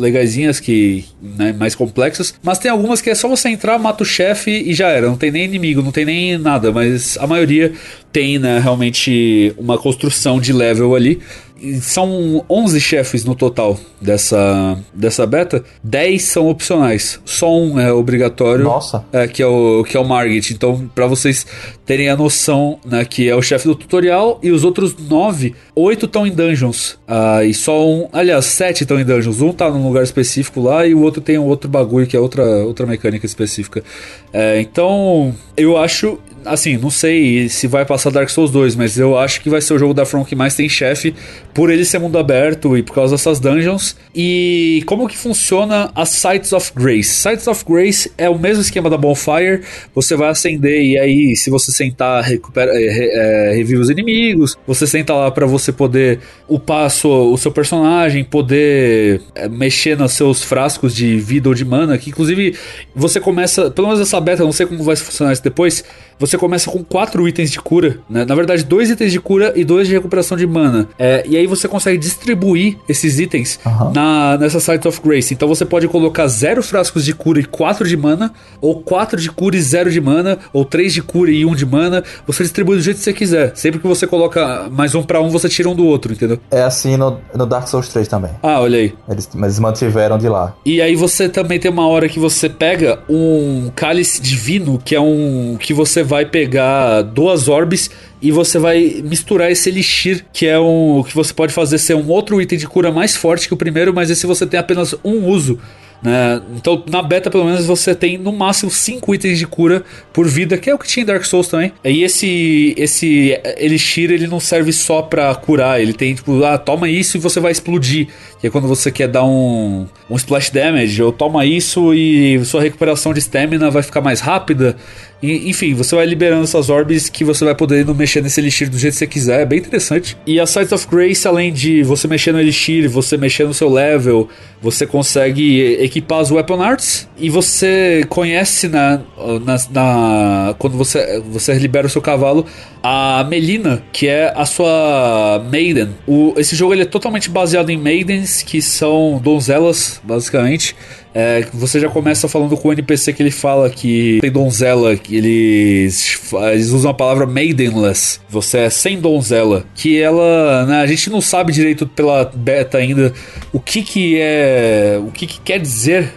que, né, mais complexas, mas tem algumas que é só você entrar, mata o chefe e já era, não tem nem inimigo, não tem nem nada, mas a maioria tem, né, realmente uma construção de level ali. São 11 chefes no total dessa, dessa beta. 10 são opcionais. Só um é obrigatório. Nossa. É, que é o, que é o Margit. Então, para vocês terem a noção, né, que é o chefe do tutorial. E os outros 9, 8 estão em dungeons. Ah, e só um. Aliás, 7 estão em dungeons. Um tá num lugar específico lá e o outro tem um outro bagulho que é outra, outra mecânica específica. É, então, eu acho assim, não sei se vai passar Dark Souls 2, mas eu acho que vai ser o jogo da From que mais tem chefe, por ele ser mundo aberto e por causa dessas dungeons. E como que funciona as Sites of Grace? Sites of Grace é o mesmo esquema da Bonfire, você vai acender e aí, se você sentar, recupera, é, é, revive os inimigos, você senta lá para você poder upar sua, o seu personagem, poder é, mexer nos seus frascos de vida ou de mana, que inclusive você começa, pelo menos essa beta, não sei como vai funcionar isso depois, você começa com quatro itens de cura, né? Na verdade, dois itens de cura e dois de recuperação de mana. É, e aí você consegue distribuir esses itens uhum. na, nessa Site of Grace. Então você pode colocar zero frascos de cura e quatro de mana, ou quatro de cura e zero de mana, ou três de cura e um de mana. Você distribui do jeito que você quiser. Sempre que você coloca mais um para um, você tira um do outro, entendeu? É assim no, no Dark Souls 3 também. Ah, olha aí. Eles, mas eles mantiveram de lá. E aí você também tem uma hora que você pega um cálice divino, que é um que você vai pegar duas orbes e você vai misturar esse elixir, que é um que você pode fazer ser um outro item de cura mais forte que o primeiro, mas esse você tem apenas um uso. Né? Então, na beta, pelo menos, você tem no máximo 5 itens de cura por vida, que é o que tinha em Dark Souls também. E esse, esse Elixir, ele não serve só pra curar, ele tem tipo, ah, toma isso e você vai explodir. Que é quando você quer dar um, um splash damage, ou toma isso e sua recuperação de stamina vai ficar mais rápida. E, enfim, você vai liberando essas orbes que você vai podendo mexer nesse elixir do jeito que você quiser. É bem interessante. E a Sight of Grace, além de você mexer no elixir, você mexer no seu level, você consegue equipar as Weapon Arts. E você conhece na, na, na quando você, você libera o seu cavalo a Melina, que é a sua Maiden. O, esse jogo ele é totalmente baseado em Que são donzelas, basicamente. É, você já começa falando com o NPC que ele fala que tem donzela, que eles, eles usam a palavra maidenless. Você é sem donzela. Que ela. Né, a gente não sabe direito pela beta ainda o que que é. O que, que quer dizer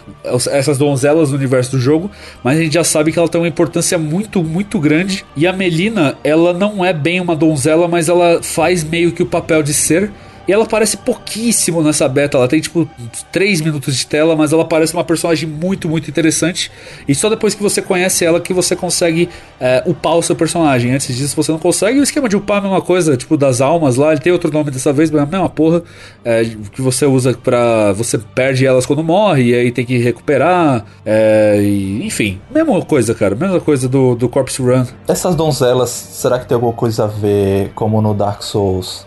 essas donzelas no universo do jogo, mas a gente já sabe que ela tem uma importância muito, muito grande. E a Melina, ela não é bem uma donzela, mas ela faz meio que o papel de ser. E ela aparece pouquíssimo nessa beta. Ela tem tipo 3 minutos de tela, mas ela parece uma personagem muito, muito interessante. E só depois que você conhece ela que você consegue é, upar o seu personagem. Antes disso você não consegue. O esquema de upar é a mesma coisa, tipo das almas lá. Ele tem outro nome dessa vez, mas é a mesma porra. É, que você usa pra. Você perde elas quando morre, e aí tem que recuperar. É, e, enfim, mesma coisa, cara. Mesma coisa do, do Corpse Run. Essas donzelas, será que tem alguma coisa a ver, como no Dark Souls?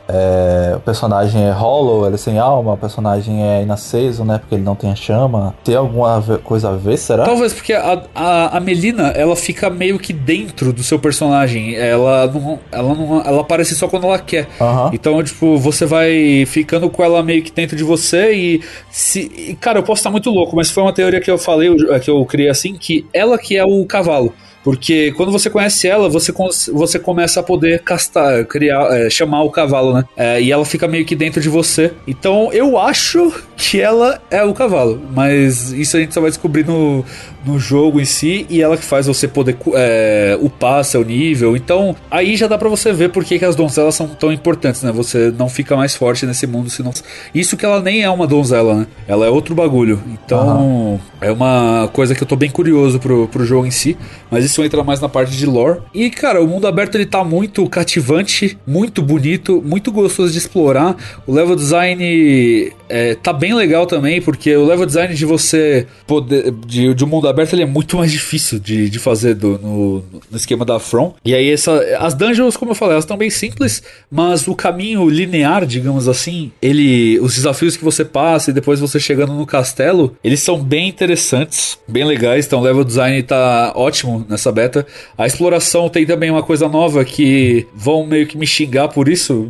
O personagem personagem é hollow, ele é sem alma, o personagem é inaceso, né? Porque ele não tem a chama. Tem alguma coisa a ver, será? Talvez, porque a, a, a Melina, ela fica meio que dentro do seu personagem. Ela não, ela não. Ela aparece só quando ela quer. Uhum. Então, tipo, você vai ficando com ela meio que dentro de você e. Se, e, cara, eu posso estar muito louco, mas foi uma teoria que eu falei, que eu criei assim, que ela que é o cavalo. Porque quando você conhece ela, você, você começa a poder castar, criar, é, chamar o cavalo, né? É, e ela fica meio que dentro de você. Então eu acho que ela é o cavalo. Mas isso a gente só vai descobrir no, no jogo em si. E ela que faz você poder é, upar seu nível. Então aí já dá para você ver por que, que as donzelas são tão importantes, né? Você não fica mais forte nesse mundo se não. Isso que ela nem é uma donzela, né? Ela é outro bagulho. Então uhum. é uma coisa que eu tô bem curioso pro, pro jogo em si. Mas isso entra mais na parte de lore. E, cara, o mundo aberto ele tá muito cativante, muito bonito, muito gostoso de explorar. O level design é, tá bem legal também, porque o level design de você poder. de, de um mundo aberto ele é muito mais difícil de, de fazer do, no, no esquema da From. E aí, essa, as dungeons, como eu falei, elas estão bem simples, mas o caminho linear, digamos assim, ele. os desafios que você passa e depois você chegando no castelo, eles são bem interessantes, bem legais. Então, o level design tá ótimo nessa essa beta. A exploração tem também uma coisa nova que vão meio que me xingar por isso,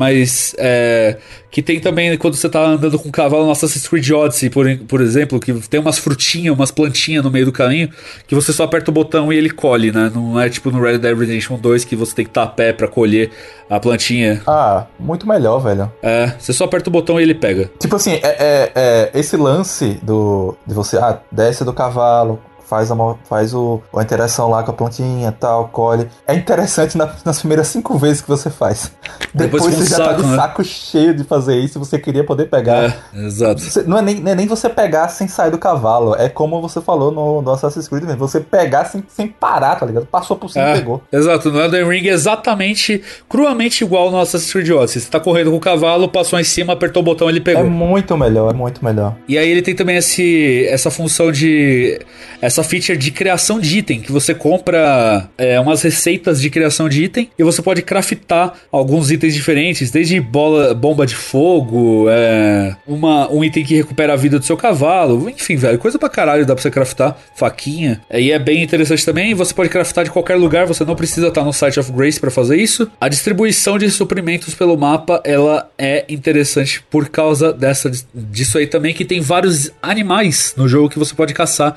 mas é, que tem também quando você tá andando com um cavalo no Assassin's Creed Odyssey, por, por exemplo, que tem umas frutinhas, umas plantinhas no meio do caminho, que você só aperta o botão e ele colhe, né? Não é tipo no Red Dead Redemption 2 que você tem que estar a pé pra colher a plantinha. Ah, muito melhor, velho. É, você só aperta o botão e ele pega. Tipo assim, é, é, é esse lance do de você, ah, desce do cavalo, faz, a, faz o, a interação lá com a plantinha tal, colhe. É interessante na, nas primeiras cinco vezes que você faz. Depois, Depois você já saco, tá de né? saco cheio de fazer isso, você queria poder pegar. É, exato. Você, não, é nem, não é nem você pegar sem sair do cavalo, é como você falou no, no Assassin's Creed mesmo, você pegar sem, sem parar, tá ligado? Passou por cima é, e pegou. Exato, no Elden Ring é exatamente, cruamente igual no Assassin's Creed Odyssey. Você tá correndo com o cavalo, passou em cima, apertou o botão ele pegou. É muito melhor, é muito melhor. E aí ele tem também esse, essa função de... essa feature de criação de item, que você compra é, umas receitas de criação de item e você pode craftar alguns itens diferentes, desde bola, bomba de fogo, é, uma, um item que recupera a vida do seu cavalo, enfim, velho, coisa pra caralho dá pra você craftar, faquinha. E é bem interessante também, você pode craftar de qualquer lugar, você não precisa estar no site of Grace para fazer isso. A distribuição de suprimentos pelo mapa, ela é interessante por causa dessa disso aí também, que tem vários animais no jogo que você pode caçar,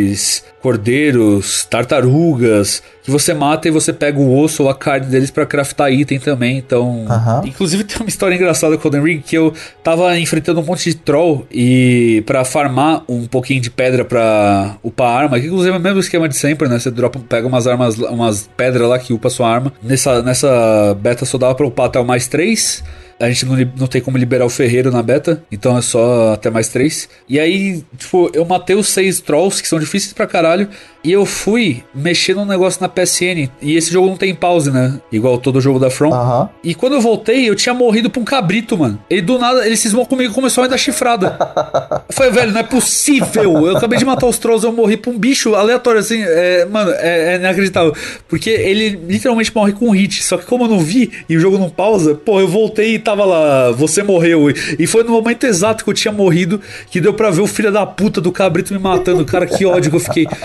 bodes, cordeiros, tartarugas, que você mata e você pega o osso ou a carne deles para craftar item também. Então, uhum. inclusive *laughs* tem uma história engraçada com o Elden Ring que eu tava enfrentando um monte de troll e para farmar um pouquinho de pedra para upar a arma, que inclusive é o mesmo esquema de sempre, né? Você dropa, pega umas armas, umas pedras lá que upa sua arma. Nessa nessa beta só dava para upar até o mais 3 a gente não, não tem como liberar o ferreiro na beta, então é só até mais três. E aí, tipo, eu matei os seis trolls, que são difíceis pra caralho, e eu fui mexer num negócio na PSN. E esse jogo não tem pause, né? Igual todo jogo da From. E quando eu voltei, eu tinha morrido pra um cabrito, mano. Ele do nada, ele cismou comigo e começou a me dar chifrada. *laughs* Eu falei, velho, não é possível. Eu acabei de matar os trolls, eu morri pra um bicho aleatório, assim. É, mano, é, é inacreditável. Porque ele literalmente morre com um hit. Só que como eu não vi e o jogo não pausa, pô, eu voltei e tava lá, você morreu. E foi no momento exato que eu tinha morrido que deu pra ver o filho da puta do cabrito me matando. Cara, que ódio que eu fiquei. *laughs*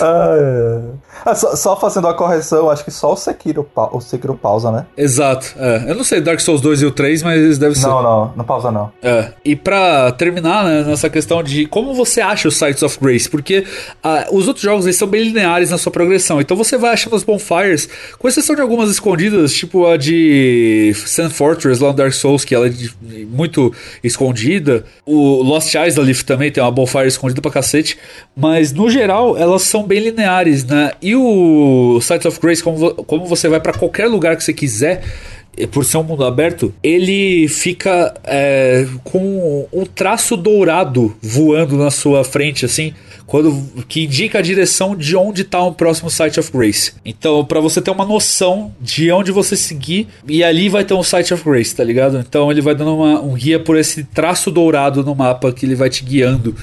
Ah, é. *laughs* Só, só fazendo a correção, acho que só o Sekiro, o Sekiro pausa, né? Exato. É. Eu não sei Dark Souls 2 e o 3, mas deve ser. Não, não, não pausa não. É, e pra terminar, né, nessa questão de como você acha os Sites of Grace, porque ah, os outros jogos eles são bem lineares na sua progressão, então você vai achando as bonfires, com exceção de algumas escondidas, tipo a de Sand Fortress lá no Dark Souls, que ela é de- muito escondida, o Lost Island também tem uma bonfire escondida pra cacete, mas no geral elas são bem lineares, né, e o Sites of Grace, como, como você vai pra qualquer lugar que você quiser, por ser um mundo aberto, ele fica é, com um traço dourado voando na sua frente, assim, quando que indica a direção de onde está o próximo Site of Grace. Então, para você ter uma noção de onde você seguir, e ali vai ter um Site of Grace, tá ligado? Então, ele vai dando uma- um guia por esse traço dourado no mapa que ele vai te guiando.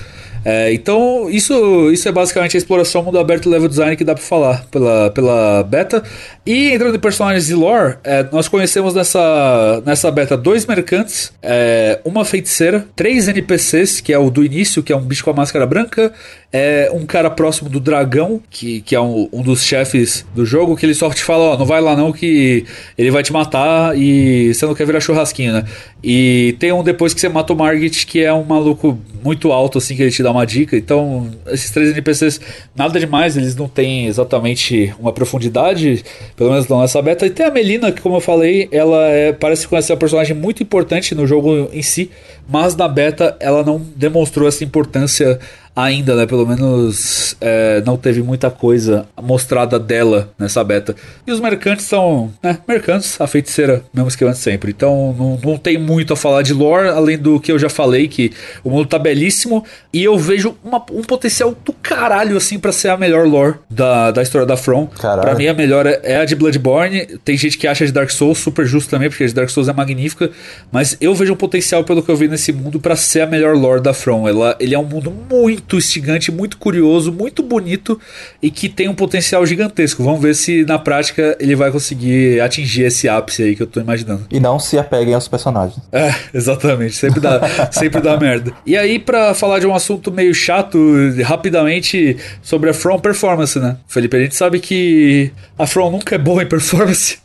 É, então, isso, isso é basicamente a exploração mundo aberto level design que dá pra falar pela, pela beta. E entrando em personagens e lore, é, nós conhecemos nessa, nessa beta dois mercantes, é, uma feiticeira, três NPCs, que é o do início, que é um bicho com a máscara branca, é um cara próximo do dragão, que, que é um, um dos chefes do jogo, que ele só te fala, ó, não vai lá não que ele vai te matar e você não quer virar churrasquinho, né? E tem um depois que você mata o Margit, que é um maluco muito alto, assim, que ele te dá uma dica. Então, esses três NPCs, nada demais, eles não têm exatamente uma profundidade, pelo menos não nessa beta. E tem a Melina, que como eu falei, ela é, parece conhecer um personagem muito importante no jogo em si, mas na beta ela não demonstrou essa importância ainda, né? Pelo menos é, não teve muita coisa mostrada dela nessa beta. E os mercantes são, né? Mercantes, a feiticeira, mesmo esquema de sempre. Então não, não tem muito a falar de lore, além do que eu já falei, que o mundo tá belíssimo. E eu vejo uma- um potencial do caralho, assim, pra ser a melhor lore da, da história da From. Caralho. Pra mim, a melhor é é a de Bloodborne. Tem gente que acha de Dark Souls super justo também, porque a de Dark Souls é magnífica. Mas eu vejo um potencial, pelo que eu vi nesse mundo, pra ser a melhor lore da From. Ela, ele é um mundo muito instigante, muito curioso, muito bonito e que tem um potencial gigantesco. Vamos ver se na prática ele vai conseguir atingir esse ápice aí que eu tô imaginando. E não se apeguem aos personagens. É, exatamente. Sempre dá, *laughs* sempre dá merda. E aí, pra falar de um assunto meio chato, rapidamente, sobre a From Performance, né? Felipe, a gente sabe que a From nunca é boa em performance.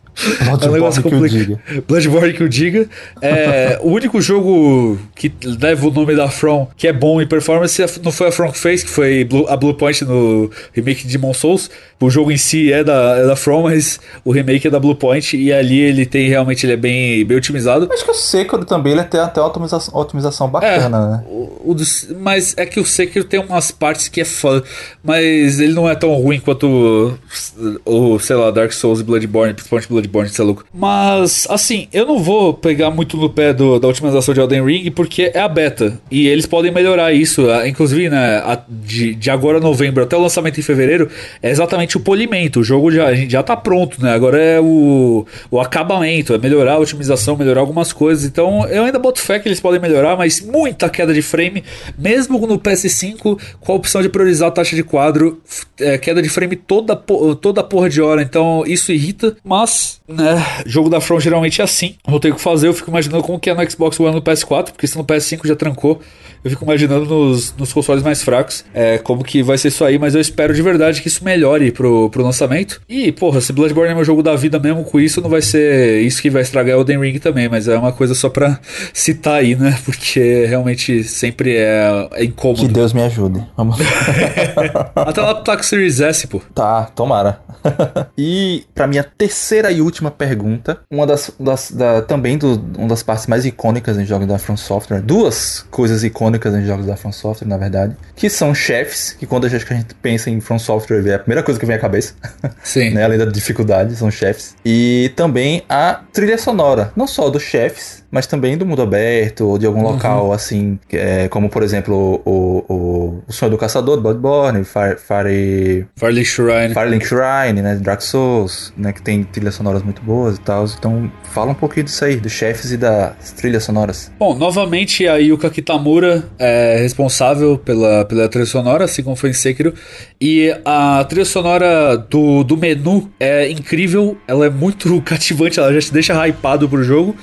Bloodborne que o diga. Bloodborne que o diga. É, *laughs* o único jogo que leva o nome da From que é bom em performance não foi a From que fez, que foi a Blue Point no remake de Demon Souls. O jogo em si é da, é da From, mas o remake é da Blue Point e ali ele tem realmente ele é bem, bem otimizado. Acho que o Sekiro também ele tem até uma otimização, otimização bacana, né? O, o mas é que o Sekiro tem umas partes que é foda, mas ele não é tão ruim quanto o, o, sei lá, Dark Souls e Bloodborne, principalmente Bloodborne, você é louco. Mas, assim, eu não vou pegar muito no pé do- da otimização de Elden Ring, porque é a beta, e eles podem melhorar isso, ah, inclusive, né, a- de, de agora novembro até o lançamento em fevereiro, é exatamente o polimento, o jogo já, já tá pronto, né, agora é o, o acabamento, é melhorar a otimização, melhorar algumas coisas, então eu ainda boto fé que eles podem melhorar, mas muita queda de frame, mesmo no PS5, com a opção de priorizar a taxa de quadro, é, queda de frame toda, toda porra de hora, então isso irrita, mas, né, jogo da From geralmente é assim, não tem o que fazer, eu fico imaginando como que é no Xbox One no PS4, porque se no PS5 já trancou, eu fico imaginando nos, nos consoles mais fracos, é, como que vai ser isso aí, mas eu espero de verdade que isso melhore pro, pro lançamento, e, porra, se Bloodborne é meu jogo da vida mesmo, com isso não vai ser isso que vai estragar Elden Ring também, mas é uma coisa só pra *laughs* citar aí, né, porque realmente sempre é, é Que incômodo. Deus me ajude. Vamos. *laughs* Até lá tá com o Series S, pô. Tá, tomara. *laughs* e pra minha terceira e última pergunta. Uma das, das da, também do, uma das partes mais icônicas em jogos da From Software. Duas coisas icônicas em jogos da From Software, na verdade. Que são chefes, que quando a gente, a gente pensa em From Software é a primeira coisa que vem à cabeça. *laughs* Sim. né? Além da dificuldade, são chefes. E também a trilha sonora. Não só dos chefes, mas também do mundo aberto, ou de algum uhum. local assim, é, como por exemplo o, o, o Sonho do Caçador, Bloodborne, Fire, Fire... Firelink Shrine. Firelink Shrine, né? Dark Souls, né? Que tem trilhas sonoras muito boas e tal. Então, fala um pouquinho disso aí, dos chefes e das trilhas sonoras. Bom, novamente a Yuka Kitamura é responsável pela, pela trilha sonora, assim como foi em Sekiro. E a trilha sonora do, do menu é incrível, ela é muito *laughs* cativante, ela já te deixa hypado pro jogo.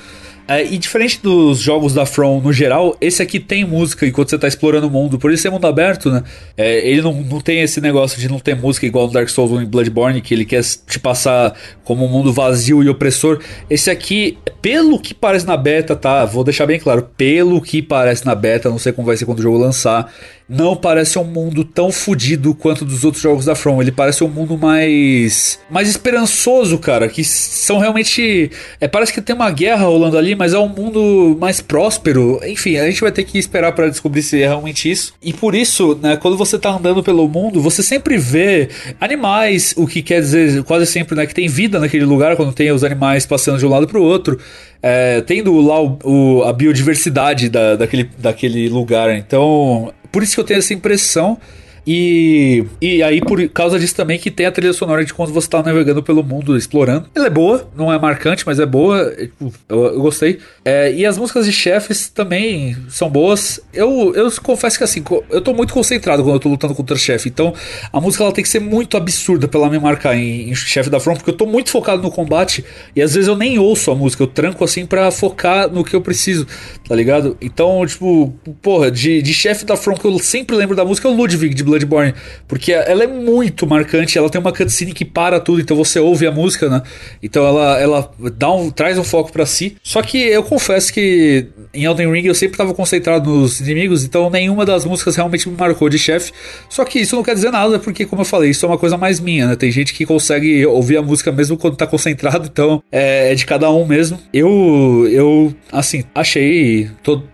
É, e diferente dos jogos da From no geral, esse aqui tem música enquanto você tá explorando o mundo. Por isso ser mundo aberto, né? É, ele não, não tem esse negócio de não ter música igual no Dark Souls ou em Bloodborne, que ele quer te passar como um mundo vazio e opressor. Esse aqui, pelo que parece na beta, tá? Vou deixar bem claro, pelo que parece na beta, não sei como vai ser quando o jogo lançar não parece um mundo tão fodido quanto dos outros jogos da From. Ele parece um mundo mais mais esperançoso, cara, que são realmente é, parece que tem uma guerra rolando ali, mas é um mundo mais próspero. Enfim, a gente vai ter que esperar para descobrir se é realmente isso. E por isso, né, quando você tá andando pelo mundo, você sempre vê animais, o que quer dizer quase sempre, né, que tem vida naquele lugar quando tem os animais passando de um lado para o outro. É, tendo lá o, o, a biodiversidade da, daquele, daquele lugar. Então, por isso que eu tenho essa impressão e, e aí, por causa disso também, que tem a trilha sonora de quando você tá navegando pelo mundo, explorando. Ela é boa, não é marcante, mas é boa. Tipo, eu, eu gostei. É, e as músicas de chefes também são boas. Eu, eu confesso que assim, eu tô muito concentrado quando eu tô lutando contra chefe. Então, a música ela tem que ser muito absurda pra ela me marcar em, em chefe da front, porque eu tô muito focado no combate. E às vezes eu nem ouço a música, eu tranco assim pra focar no que eu preciso, tá ligado? Então, tipo, porra, de, de chefe da front que eu sempre lembro da música é o Ludwig de Blood Bloodborne, porque ela é muito marcante, ela tem uma cutscene que para tudo, então você ouve a música, né? Então ela, ela dá um, traz um foco para si. Só que eu confesso que em Elden Ring eu sempre estava concentrado nos inimigos, então nenhuma das músicas realmente me marcou de chefe. Só que isso não quer dizer nada, porque como eu falei, isso é uma coisa mais minha, né? Tem gente que consegue ouvir a música mesmo quando tá concentrado, então é, é de cada um mesmo. Eu, eu assim, achei todo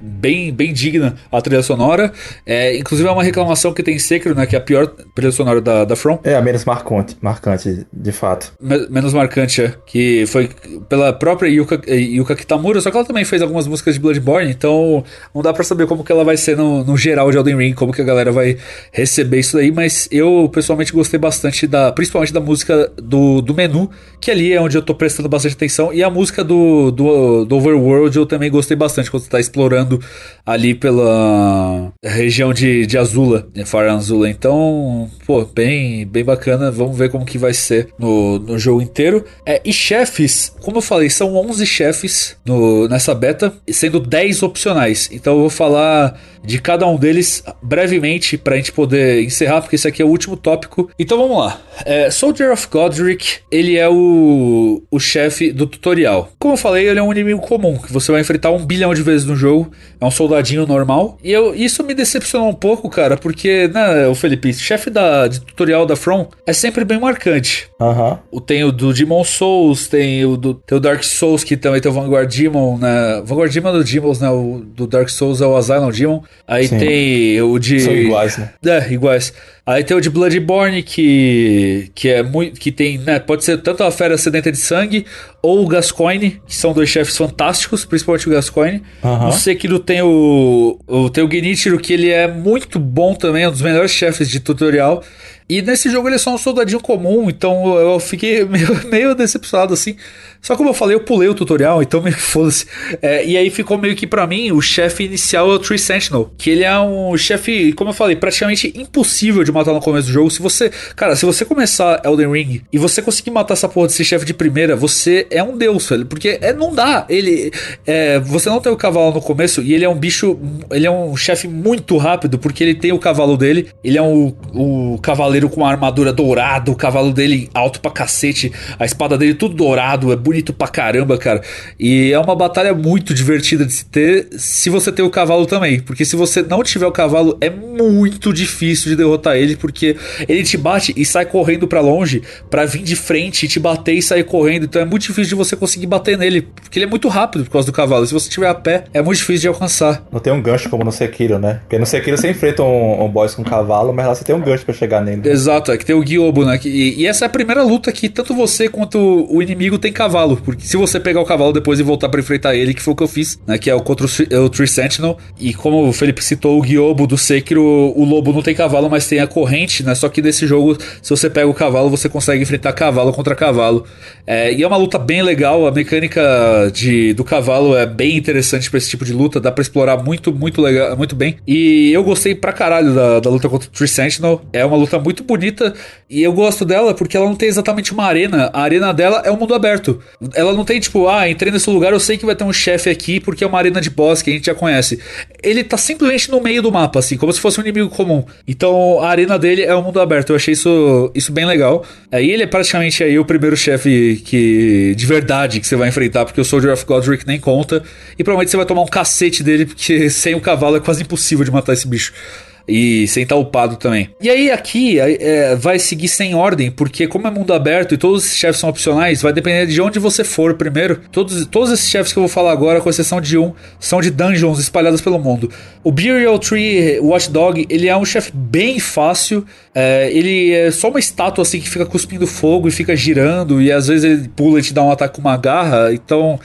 bem, bem digna a trilha sonora. É, inclusive é uma reclamação que tem tem Sekiro, né? Que é a pior trilha sonora da, da From. É, a menos marcante, marcante, de fato. Me, menos marcante, é. Que foi pela própria Yuka, Yuka Kitamura, só que ela também fez algumas músicas de Bloodborne, então não dá pra saber como que ela vai ser no, no geral de Elden Ring, como que a galera vai receber isso daí, mas eu pessoalmente gostei bastante da, principalmente da música do, do menu, que ali é onde eu tô prestando bastante atenção, e a música do, do, do Overworld eu também gostei bastante, quando você tá explorando ali pela região de, de Azula, né, Faranzula. Então, pô, bem, bem bacana. Vamos ver como que vai ser no, no jogo inteiro. É, e chefes, como eu falei, são 11 chefes no, nessa beta, sendo 10 opcionais. Então eu vou falar de cada um deles brevemente pra gente poder encerrar, porque esse aqui é o último tópico. Então vamos lá. É, Soldier of Godric, ele é o, o chefe do tutorial. Como eu falei, ele é um inimigo comum, que você vai enfrentar um bilhão de vezes no jogo. É um soldadinho normal. E eu, isso me decepcionou um pouco, cara, porque, né, o Felipe, chefe da, de tutorial da From é sempre bem marcante. Aham. Uhum. Tem o do Demon Souls, tem o do tem o Dark Souls, que também tem o Vanguard Demon, né? Vanguard Demon do Demons, né? O do Dark Souls é o Asylum Demon. Aí Sim. tem o de. São iguais, né? É, iguais. Aí tem o de Bloodborne, que, que é muito. que tem, né? Pode ser tanto a fera sedenta de sangue ou o Gascoigne, que são dois chefes fantásticos, principalmente o Gascoigne. Uhum. No Sekiro tem o. o tem o Genichiro, que ele é muito bom também, é um dos melhores chefes de tutorial. E nesse jogo ele é só um soldadinho comum, então eu fiquei *laughs* meio, meio decepcionado assim. Só como eu falei, eu pulei o tutorial, então meio que *laughs* foda-se. É, e aí ficou meio que para mim o chefe inicial é o Tree Sentinel, que ele é um chefe, como eu falei, praticamente impossível de matar no começo do jogo. Se você, cara, se você começar Elden Ring e você conseguir matar essa porra desse chefe de primeira, você é um deus, velho, porque é, não dá. Ele, é, você não tem o cavalo no começo e ele é um bicho, ele é um chefe muito rápido porque ele tem o cavalo dele, ele é um, o cavaleiro cavaleiro com a armadura dourada, o cavalo dele alto pra cacete, a espada dele tudo dourado, é bonito pra caramba, cara. E é uma batalha muito divertida de se ter se você ter o cavalo também. Porque se você não tiver o cavalo, é muito difícil de derrotar ele, porque ele te bate e sai correndo para longe para vir de frente e te bater e sair correndo. Então é muito difícil de você conseguir bater nele, porque ele é muito rápido por causa do cavalo. Se você tiver a pé, é muito difícil de alcançar. Não tem um gancho como no Sekiro, né? Porque no Sekiro você enfrenta um, um boss com cavalo, mas lá você tem um gancho para chegar nele. Exato, é que tem o Gyobo, né? E, e, essa é a primeira luta que tanto você quanto o inimigo tem cavalo. Porque se você pegar o cavalo depois e voltar para enfrentar ele, que foi o que eu fiz, né? Que é o contra o, o Tree Sentinel. E como o Felipe citou o Gyobo do Sekiro, o lobo não tem cavalo, mas tem a corrente, né? Só que nesse jogo, se você pega o cavalo, você consegue enfrentar cavalo contra cavalo. É, e é uma luta bem legal, a mecânica de, do cavalo é bem interessante para esse tipo de luta, dá para explorar muito, muito legal, muito bem. E eu gostei pra caralho da, da luta contra o Tree Sentinel. É uma luta muito bonita e eu gosto dela porque ela não tem exatamente uma arena. A arena dela é um mundo aberto. Ela não tem tipo, ah, entrei nesse lugar, eu sei que vai ter um chefe aqui porque é uma arena de boss que a gente já conhece. Ele tá simplesmente no meio do mapa, assim, como se fosse um inimigo comum. Então a arena dele é um mundo aberto. Eu achei isso, isso bem legal. Aí ele é praticamente aí o primeiro chefe que de verdade que você vai enfrentar, porque o Soldier of Godric nem conta. E provavelmente você vai tomar um cacete dele, porque *laughs* sem o cavalo é quase impossível de matar esse bicho e sem estar upado também. E aí aqui é, vai seguir sem ordem, porque como é mundo aberto e todos os chefes são opcionais, vai depender de onde você for primeiro. Todos, todos esses chefes que eu vou falar agora, com exceção de um, são de dungeons espalhados pelo mundo. O Burial Tree Watchdog, ele é um chefe bem fácil, é, ele é só uma estátua assim que fica cuspindo fogo e fica girando, e às vezes ele pula e te dá um ataque com uma garra, então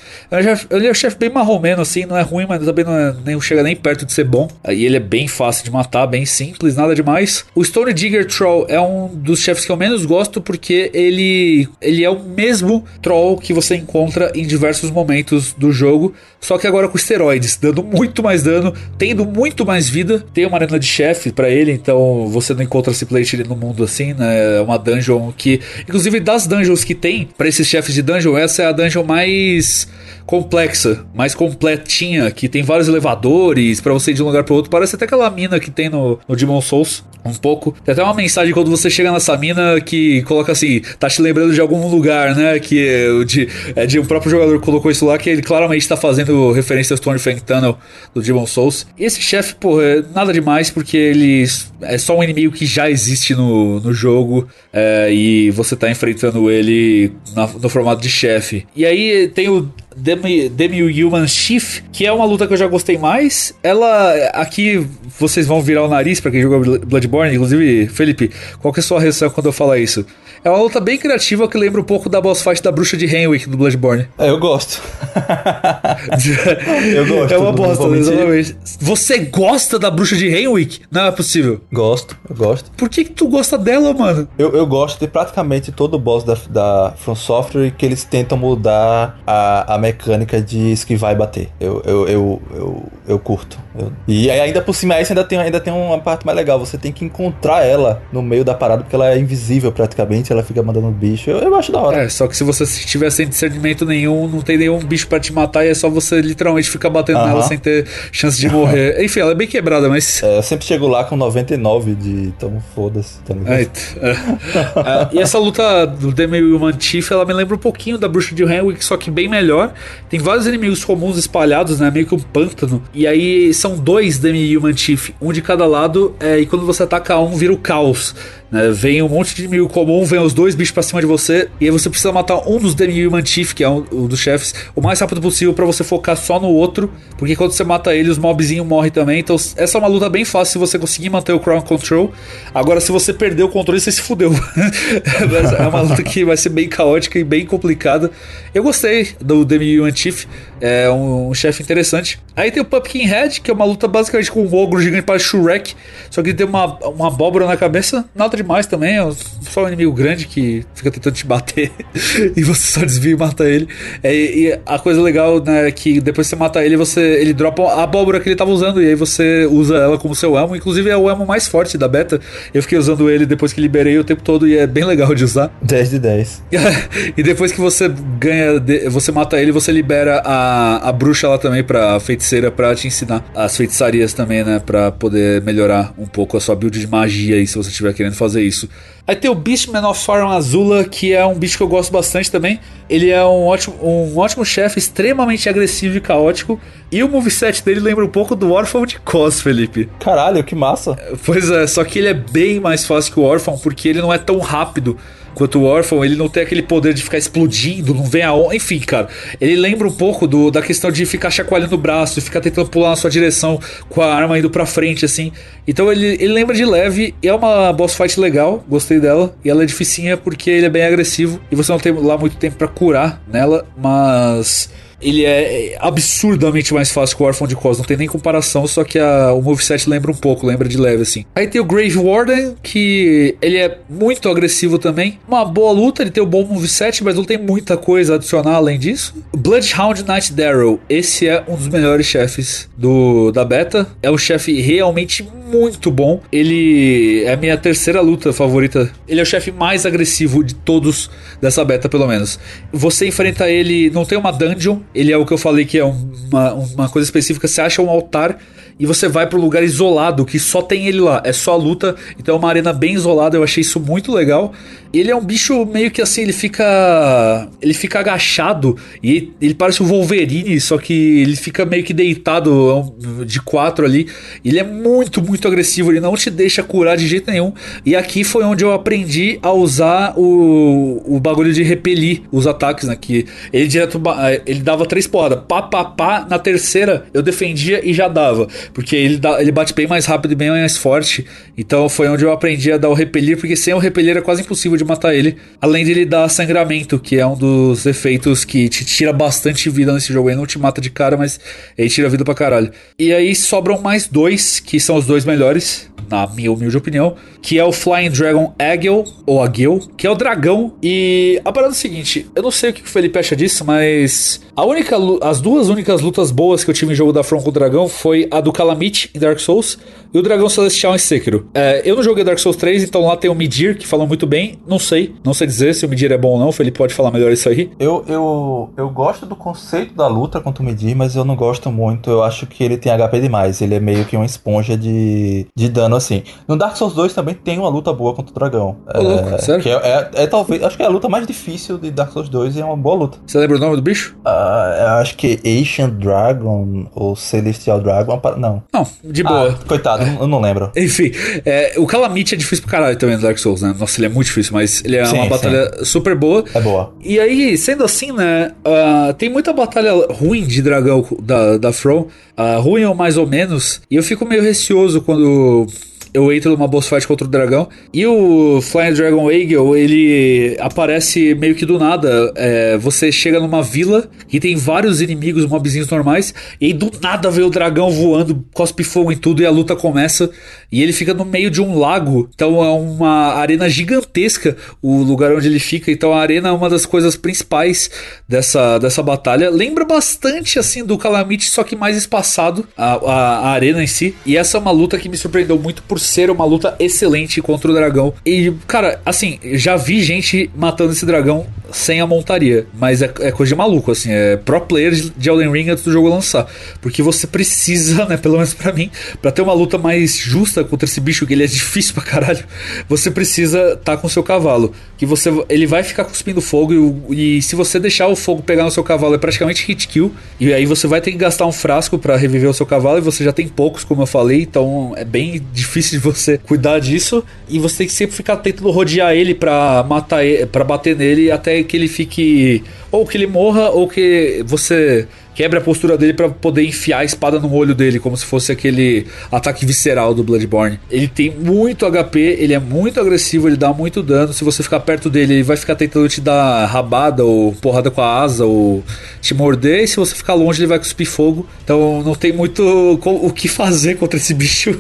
ele é um chefe bem marromeno assim, não é ruim, mas também não, é, chega nem perto de ser bom. E ele é bem fácil de matar, bem simples, nada demais. O Stone Digger Troll é um dos chefes que eu menos gosto porque ele, ele é o mesmo troll que você encontra em diversos momentos do jogo, só que agora com esteroides, dando muito mais dano, tendo muito mais vida. Tem uma arena de chefe para ele, então você não encontra simplesmente ele no mundo assim, né? É uma dungeon que, inclusive das dungeons que tem para esses chefes de dungeon, essa é a dungeon mais complexa, mais completinha, que tem vários elevadores para você ir de um lugar para outro. Parece até aquela mina que tem no, no Demon Souls, um pouco. Tem até uma mensagem quando você chega nessa mina que coloca assim, tá te lembrando de algum lugar, né? Que é de, é de um próprio jogador colocou isso lá, que ele claramente tá fazendo referência ao Stonefang Tunnel do Demon Souls. E esse chefe, pô, é nada demais, porque ele é só um inimigo que já existe no, no jogo é, e você tá enfrentando ele na, no formato de chefe. E aí tem o Demi, Demi Human Chief, que é uma luta que eu já gostei mais. Ela, aqui vocês vão virar o nariz para quem jogou Bloodborne, inclusive, Felipe, qual que é a sua reação quando eu falar isso? É uma luta bem criativa que lembra um pouco da boss fight da bruxa de Henwick do Bloodborne. *laughs* É, eu gosto. *laughs* eu gosto. É uma bosta, exatamente. Você gosta da bruxa de Henwick? Não é possível. Gosto, eu gosto. Por que, que tu gosta dela, mano? Eu, eu gosto de praticamente todo boss da, da From Software que eles tentam mudar a, a mecânica de esquivar e bater. Eu, eu, eu, eu, eu curto. Eu... E ainda por cima, essa ainda tem, ainda tem uma parte mais legal. Você tem que encontrar ela no meio da parada, porque ela é invisível praticamente ela fica mandando bicho. Eu, eu acho da hora. É, só que se você tiver sem discernimento nenhum, não tem nenhum bicho para te matar e é só você literalmente ficar batendo nela sem ter chance de morrer. *laughs* Enfim, ela é bem quebrada, mas. É, eu sempre chego lá com 99 de. Então foda-se, tá é, é. *laughs* é, e essa luta do Demi Human Chief, ela me lembra um pouquinho da bruxa de Henwick, só que bem melhor. Tem vários inimigos comuns espalhados, né? Meio que um pântano. E aí são dois Demi Human Chief, um de cada lado, é, e quando você ataca um, vira o caos. Né? Vem um monte de inimigo comum, vem os dois bichos pra cima de você, e aí você precisa matar um dos Demi-Human Chief, que é um, um, dos chefes, o mais rápido possível para você focar só no outro, porque quando você mata ele, os mobzinhos morrem também. Então, essa é uma luta bem fácil se você conseguir manter o Crown Control. Agora, se você perder o controle, você se fudeu. *laughs* é uma luta que vai ser bem caótica e bem complicada. Eu gostei do Demi-Human Chief, é um, um chefe interessante. Aí tem o Pumpkin Head, que é uma luta basicamente com um ogro gigante para Shrek, só que ele tem uma, uma abóbora na cabeça, nada demais também, é só um inimigo grande que fica tentando te bater *laughs* e você só desvia e mata ele. É, e a coisa legal, né, é que depois que você mata ele, você, ele dropa a abóbora que ele tava usando e aí você usa ela como seu elmo. Inclusive é o elmo mais forte da beta. Eu fiquei usando ele depois que liberei o tempo todo e é bem legal de usar. 10 de 10. *laughs* e depois que você ganha, você mata ele, você libera a a, a bruxa lá também, pra feiticeira, pra te ensinar as feitiçarias também, né? Pra poder melhorar um pouco a sua build de magia aí, se você estiver querendo fazer isso. Aí tem o Beastman of Farum Azula, que é um bicho que eu gosto bastante também. Ele é um ótimo, um ótimo chefe, extremamente agressivo e caótico. E o moveset dele lembra um pouco do Orphan de Cos, Felipe. Caralho, que massa. Pois é, só que ele é bem mais fácil que o Orphan, porque ele não é tão rápido quanto o Orphan, ele não tem aquele poder de ficar explodindo, não vem a onda. Enfim, cara, ele lembra um pouco do, da questão de ficar chacoalhando o braço, ficar tentando pular na sua direção com a arma indo pra frente, assim. Então ele, ele lembra de leve, é uma boss fight legal, gostei dela. E ela é dificinha porque ele é bem agressivo e você não tem lá muito tempo para curar nela, mas ele é absurdamente mais fácil que o Orphan de Cos, não tem nem comparação, só que a, o moveset lembra um pouco, lembra de leve assim. Aí tem o Grave Warden, que ele é muito agressivo também, uma boa luta, ele tem um bom moveset, mas não tem muita coisa a adicionar além disso. Bloodhound Knight Darrow, esse é um dos melhores chefes do, da beta, é um chefe realmente muito bom, ele é a minha terceira luta favorita, ele é o chefe mais agressivo de todos dessa beta, pelo menos. Você enfrenta ele, não tem uma dungeon, ele é o que eu falei que é uma, uma coisa específica. Você acha um altar e você vai para um lugar isolado que só tem ele lá, é só luta, então é uma arena bem isolada, eu achei isso muito legal. Ele é um bicho meio que assim, ele fica ele fica agachado e ele parece um Wolverine, só que ele fica meio que deitado de quatro ali. Ele é muito, muito agressivo, ele não te deixa curar de jeito nenhum. E aqui foi onde eu aprendi a usar o, o bagulho de repelir os ataques, né? Que ele direto ele dava três porradas, pá, pá, pá, na terceira eu defendia e já dava. Porque ele, dá, ele bate bem mais rápido e bem mais forte. Então foi onde eu aprendi a dar o repelir, porque sem o repelir é quase impossível de matar ele. Além de ele dar sangramento, que é um dos efeitos que te tira bastante vida nesse jogo. Ele não te mata de cara, mas ele tira vida pra caralho. E aí sobram mais dois, que são os dois melhores, na minha humilde opinião, que é o Flying Dragon Agil, ou Agil, que é o dragão. E a parada é o seguinte, eu não sei o que o Felipe acha disso, mas a única, as duas únicas lutas boas que eu tive em jogo da From com o dragão foi a do Calamity em Dark Souls e o Dragão Celestial em Sekiro. É, eu não joguei Dark Souls 3, então lá tem o Midir, que fala muito bem. Não sei, não sei dizer se o Midir é bom ou não. O Felipe pode falar melhor isso aí. Eu, eu, eu gosto do conceito da luta contra o Midir, mas eu não gosto muito. Eu acho que ele tem HP demais. Ele é meio que uma esponja de, de dano assim. No Dark Souls 2 também tem uma luta boa contra o dragão. É, louco, sério? É, é, é, talvez, acho que é a luta mais difícil de Dark Souls 2 e é uma boa luta. Você lembra o nome do bicho? Uh, eu acho que Ancient Dragon ou Celestial Dragon. Não. Não, de boa. Ah, coitado, eu não lembro. Enfim, é, o Calamity é difícil pra caralho também no Dark Souls, né? Nossa, ele é muito difícil, mas ele é sim, uma batalha sim. super boa. É boa. E aí, sendo assim, né? Uh, tem muita batalha ruim de dragão da, da From. Uh, ruim ou mais ou menos. E eu fico meio receoso quando eu entro numa boss fight contra o dragão. E o Flying Dragon Eagle, ele aparece meio que do nada. É, você chega numa vila que tem vários inimigos, mobzinhos normais, e aí do nada vê o dragão voando, cospe fogo em tudo e a luta começa. E ele fica no meio de um lago. Então é uma arena gigantesca o lugar onde ele fica. Então a arena é uma das coisas principais dessa, dessa batalha. Lembra bastante assim do Calamity, só que mais espaçado a, a, a arena em si. E essa é uma luta que me surpreendeu muito por ser uma luta excelente contra o dragão. E, cara, assim, já vi gente matando esse dragão sem a montaria. Mas é, é coisa de maluco, assim. É pro player de Elden Ring antes do jogo lançar. Porque você precisa, *laughs* né, pelo menos para mim, para ter uma luta mais justa contra esse bicho, que ele é difícil pra caralho, você precisa tá com seu cavalo. Que você ele vai ficar cuspindo fogo e, e, se você deixar o fogo pegar no seu cavalo é praticamente hit kill. E aí você vai ter que gastar um frasco para reviver o seu cavalo e você já tem poucos, como eu falei, então é bem difícil de você cuidar disso. E você tem que sempre ficar tentando rodear ele para matar para bater nele até que ele fique ou que ele morra ou que você quebra a postura dele para poder enfiar a espada no olho dele, como se fosse aquele ataque visceral do Bloodborne. Ele tem muito HP, ele é muito agressivo, ele dá muito dano. Se você ficar perto dele, ele vai ficar tentando te dar rabada ou porrada com a asa ou te morder. E se você ficar longe, ele vai cuspir fogo. Então não tem muito o que fazer contra esse *laughs* bicho,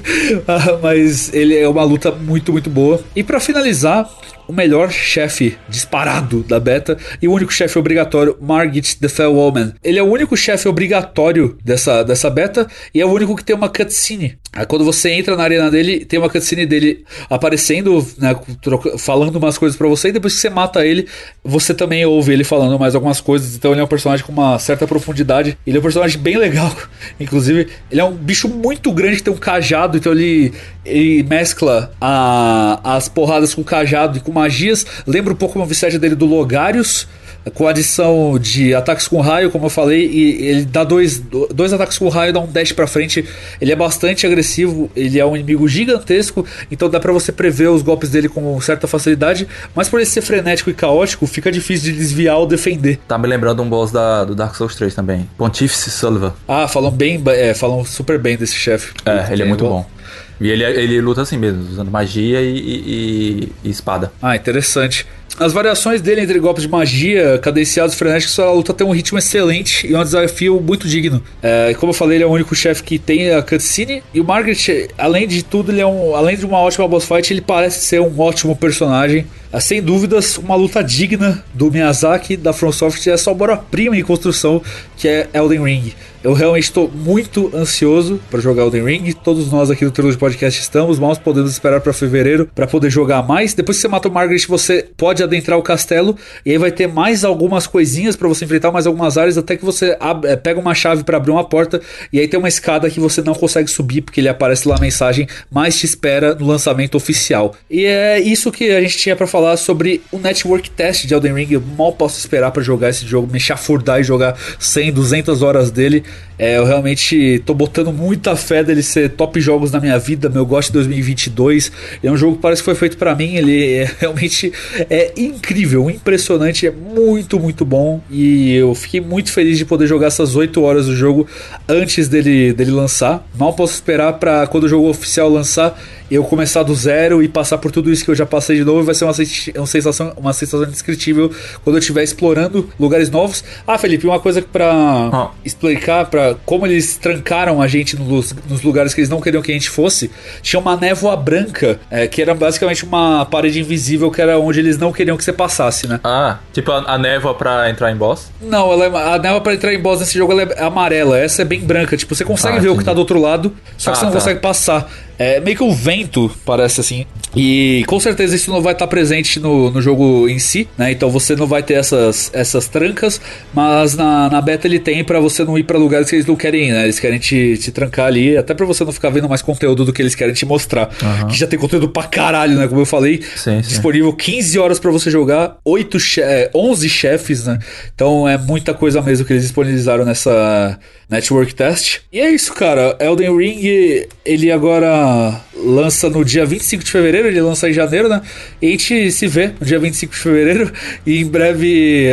mas ele é uma luta muito, muito boa. E para finalizar, o melhor chefe disparado da beta e o único chefe obrigatório, Margit the Fell Woman. Ele é o único chefe obrigatório dessa, dessa beta e é o único que tem uma cutscene. Aí quando você entra na arena dele, tem uma cutscene dele aparecendo, né, falando umas coisas para você, e depois que você mata ele, você também ouve ele falando mais algumas coisas. Então ele é um personagem com uma certa profundidade. Ele é um personagem bem legal. *laughs* Inclusive, ele é um bicho muito grande que tem um cajado, então ele, ele mescla a, as porradas com cajado e com magias. Lembra um pouco uma visagem dele do Logarius com adição de ataques com raio, como eu falei, e ele dá dois, dois ataques com raio, dá um dash pra frente. Ele é bastante agressivo, ele é um inimigo gigantesco, então dá para você prever os golpes dele com certa facilidade, mas por ele ser frenético e caótico, fica difícil de desviar ou defender. Tá me lembrando um boss da, do Dark Souls 3 também, Pontífice Sullivan. Ah, falam bem, é, falam super bem desse chefe. É, ele é muito bom. E ele, ele luta assim mesmo, usando magia e, e, e espada. Ah, interessante. As variações dele entre golpes de magia, cadenciados, frenéticos, a luta tem um ritmo excelente e é um desafio muito digno. É, como eu falei, ele é o único chefe que tem a cutscene. E o Margaret, além de tudo, ele é um, além de uma ótima boss fight, ele parece ser um ótimo personagem. É, sem dúvidas, uma luta digna do Miyazaki, da From Software, é sua obra-prima em construção, que é Elden Ring. Eu realmente estou muito ansioso para jogar Elden Ring. Todos nós aqui do Trilogy Podcast estamos, mal podemos esperar para fevereiro para poder jogar mais. Depois que você mata o Margaret, você pode adentrar o castelo e aí vai ter mais algumas coisinhas para você enfrentar, mais algumas áreas, até que você é, pega uma chave para abrir uma porta e aí tem uma escada que você não consegue subir porque ele aparece lá a mensagem, mas te espera no lançamento oficial. E é isso que a gente tinha para falar sobre o network test de Elden Ring. Eu mal posso esperar para jogar esse jogo, me chafurdar e jogar 100, 200 horas dele. É, eu realmente tô botando muita fé dele ser top jogos na minha vida, meu gosto de 2022. É um jogo que parece que foi feito para mim, ele é, *laughs* realmente é incrível, impressionante, é muito, muito bom. E eu fiquei muito feliz de poder jogar essas 8 horas do jogo antes dele, dele lançar. Mal posso esperar para quando o jogo oficial lançar eu começar do zero e passar por tudo isso que eu já passei de novo vai ser uma, uma sensação uma sensação indescritível quando eu estiver explorando lugares novos. Ah, Felipe, uma coisa para ah. explicar para como eles trancaram a gente nos, nos, lugares que eles não queriam que a gente fosse, tinha uma névoa branca, é, que era basicamente uma parede invisível que era onde eles não queriam que você passasse, né? Ah, tipo a, a névoa para entrar em boss? Não, ela é, a névoa para entrar em boss nesse jogo é amarela, essa é bem branca, tipo, você consegue ah, ver entendi. o que tá do outro lado, só que ah, você não tá. consegue passar. É meio que o um vento, parece assim. E com certeza isso não vai estar presente no, no jogo em si, né? Então você não vai ter essas, essas trancas, mas na, na beta ele tem para você não ir para lugares que eles não querem ir, né? Eles querem te, te trancar ali, até para você não ficar vendo mais conteúdo do que eles querem te mostrar. Uhum. Que já tem conteúdo pra caralho, né? Como eu falei, sim, disponível sim. 15 horas para você jogar, 8 che 11 chefes, né? Então é muita coisa mesmo que eles disponibilizaram nessa Network Test. E é isso, cara. Elden Ring, ele agora lança no dia 25 de fevereiro, ele lança em janeiro, né? E a gente se vê no dia 25 de fevereiro e em breve,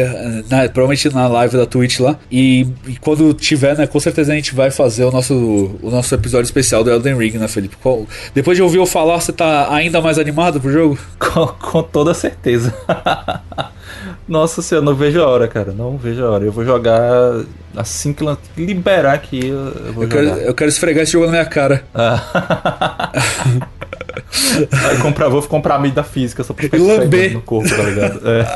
né, provavelmente na live da Twitch lá. E, e, quando tiver, né, com certeza a gente vai fazer o nosso, o nosso episódio especial do Elden Ring, né, Felipe? Qual, depois de ouvir eu falar, você tá ainda mais animado pro jogo? *laughs* Com, com toda certeza. *laughs* Nossa senhora, não vejo a hora, cara. Não vejo a hora. Eu vou jogar assim que liberar aqui. Eu, vou eu, quero, eu quero esfregar esse jogo na minha cara. Ah. *laughs* *laughs* Aí comprar, vou comprar a mídia física só pra ficar Lamber. no corpo, tá ligado? É.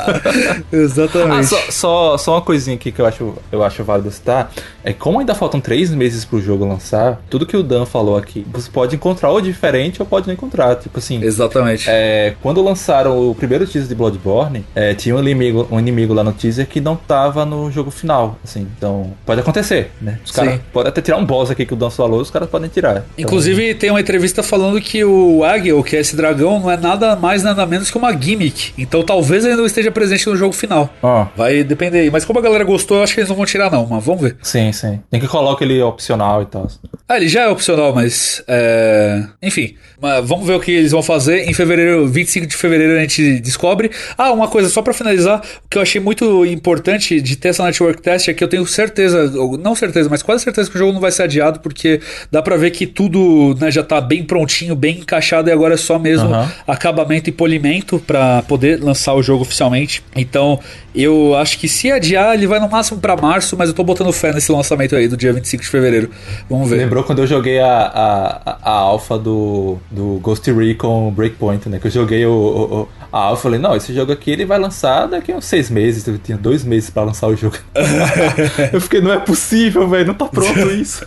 *laughs* Exatamente. Ah, só, só, só, uma coisinha aqui que eu acho, eu acho válido citar. É como ainda faltam três meses pro jogo lançar, tudo que o Dan falou aqui, você pode encontrar ou diferente ou pode não encontrar. Tipo assim. Exatamente. É, quando lançaram o primeiro teaser de Bloodborne, é, tinha um inimigo, um inimigo lá no teaser que não tava no jogo final. Assim, então, pode acontecer, né? Os caras podem até tirar um boss aqui que o Dan falou, os caras podem tirar. Então, Inclusive, tem uma entrevista falando que o Agil, que é esse dragão, não é nada mais, nada menos que uma gimmick. Então talvez ele não esteja presente no jogo final. Vai depender aí. Mas como a galera gostou, eu acho que eles não vão tirar, não. Mas vamos ver. Sim, sim. Tem que colocar ele opcional e tal. Ah, ele já é opcional, mas. É... Enfim. Mas vamos ver o que eles vão fazer. Em fevereiro, 25 de fevereiro, a gente descobre. Ah, uma coisa, só para finalizar, o que eu achei muito importante de ter essa network test é que eu tenho certeza, não certeza, mas quase certeza que o jogo não vai ser adiado, porque dá para ver que tudo né, já tá bem prontinho, bem encaixado e agora é só mesmo uhum. acabamento e polimento para poder lançar o jogo oficialmente. Então, eu acho que se adiar, ele vai no máximo para março, mas eu tô botando fé nesse lançamento aí do dia 25 de fevereiro. Vamos ver. Lembrou quando eu joguei a, a, a alfa do, do Ghost Recon Breakpoint, né? Que eu joguei o, o Ah, eu falei, não, esse jogo aqui ele vai lançar daqui a uns seis meses. Eu tinha dois meses pra lançar o jogo. *laughs* eu fiquei, não é possível, velho, não tá pronto *laughs* isso.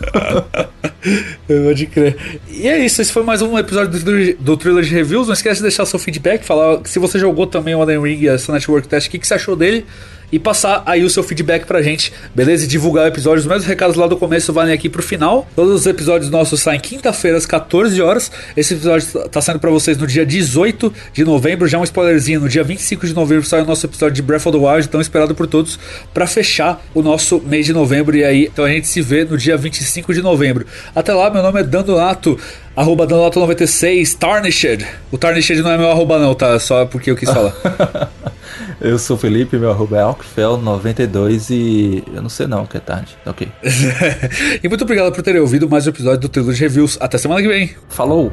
Pode crer. E é isso, esse foi mais um episódio do, do Trilogy Reviews. Não esquece de deixar seu feedback, falar se você jogou também o Elden Ring e essa Network Test, o que, que você achou dele e passar aí o seu feedback pra gente, beleza? E divulgar o episódio. Os mesmos recados lá do começo valem aqui pro final. Todos os episódios nossos saem quinta-feira às 14 horas. Esse episódio tá saindo pra vocês no dia 18 de novembro. Já um spoilerzinho, no dia 25 de novembro sai o nosso episódio de Breath of the Wild, tão esperado por todos, para fechar o nosso mês de novembro. E aí, então a gente se vê no dia 25 de novembro. Até lá, meu nome é Dando Nato arroba Danonato96, Tarnished. O Tarnished não é meu arroba não, tá? Só porque eu quis falar. *laughs* eu sou o Felipe, meu arroba é Alcfel92 e eu não sei não que é tarde. Ok. *laughs* e muito obrigado por terem ouvido mais um episódio do Trilogy Reviews. Até semana que vem. Falou!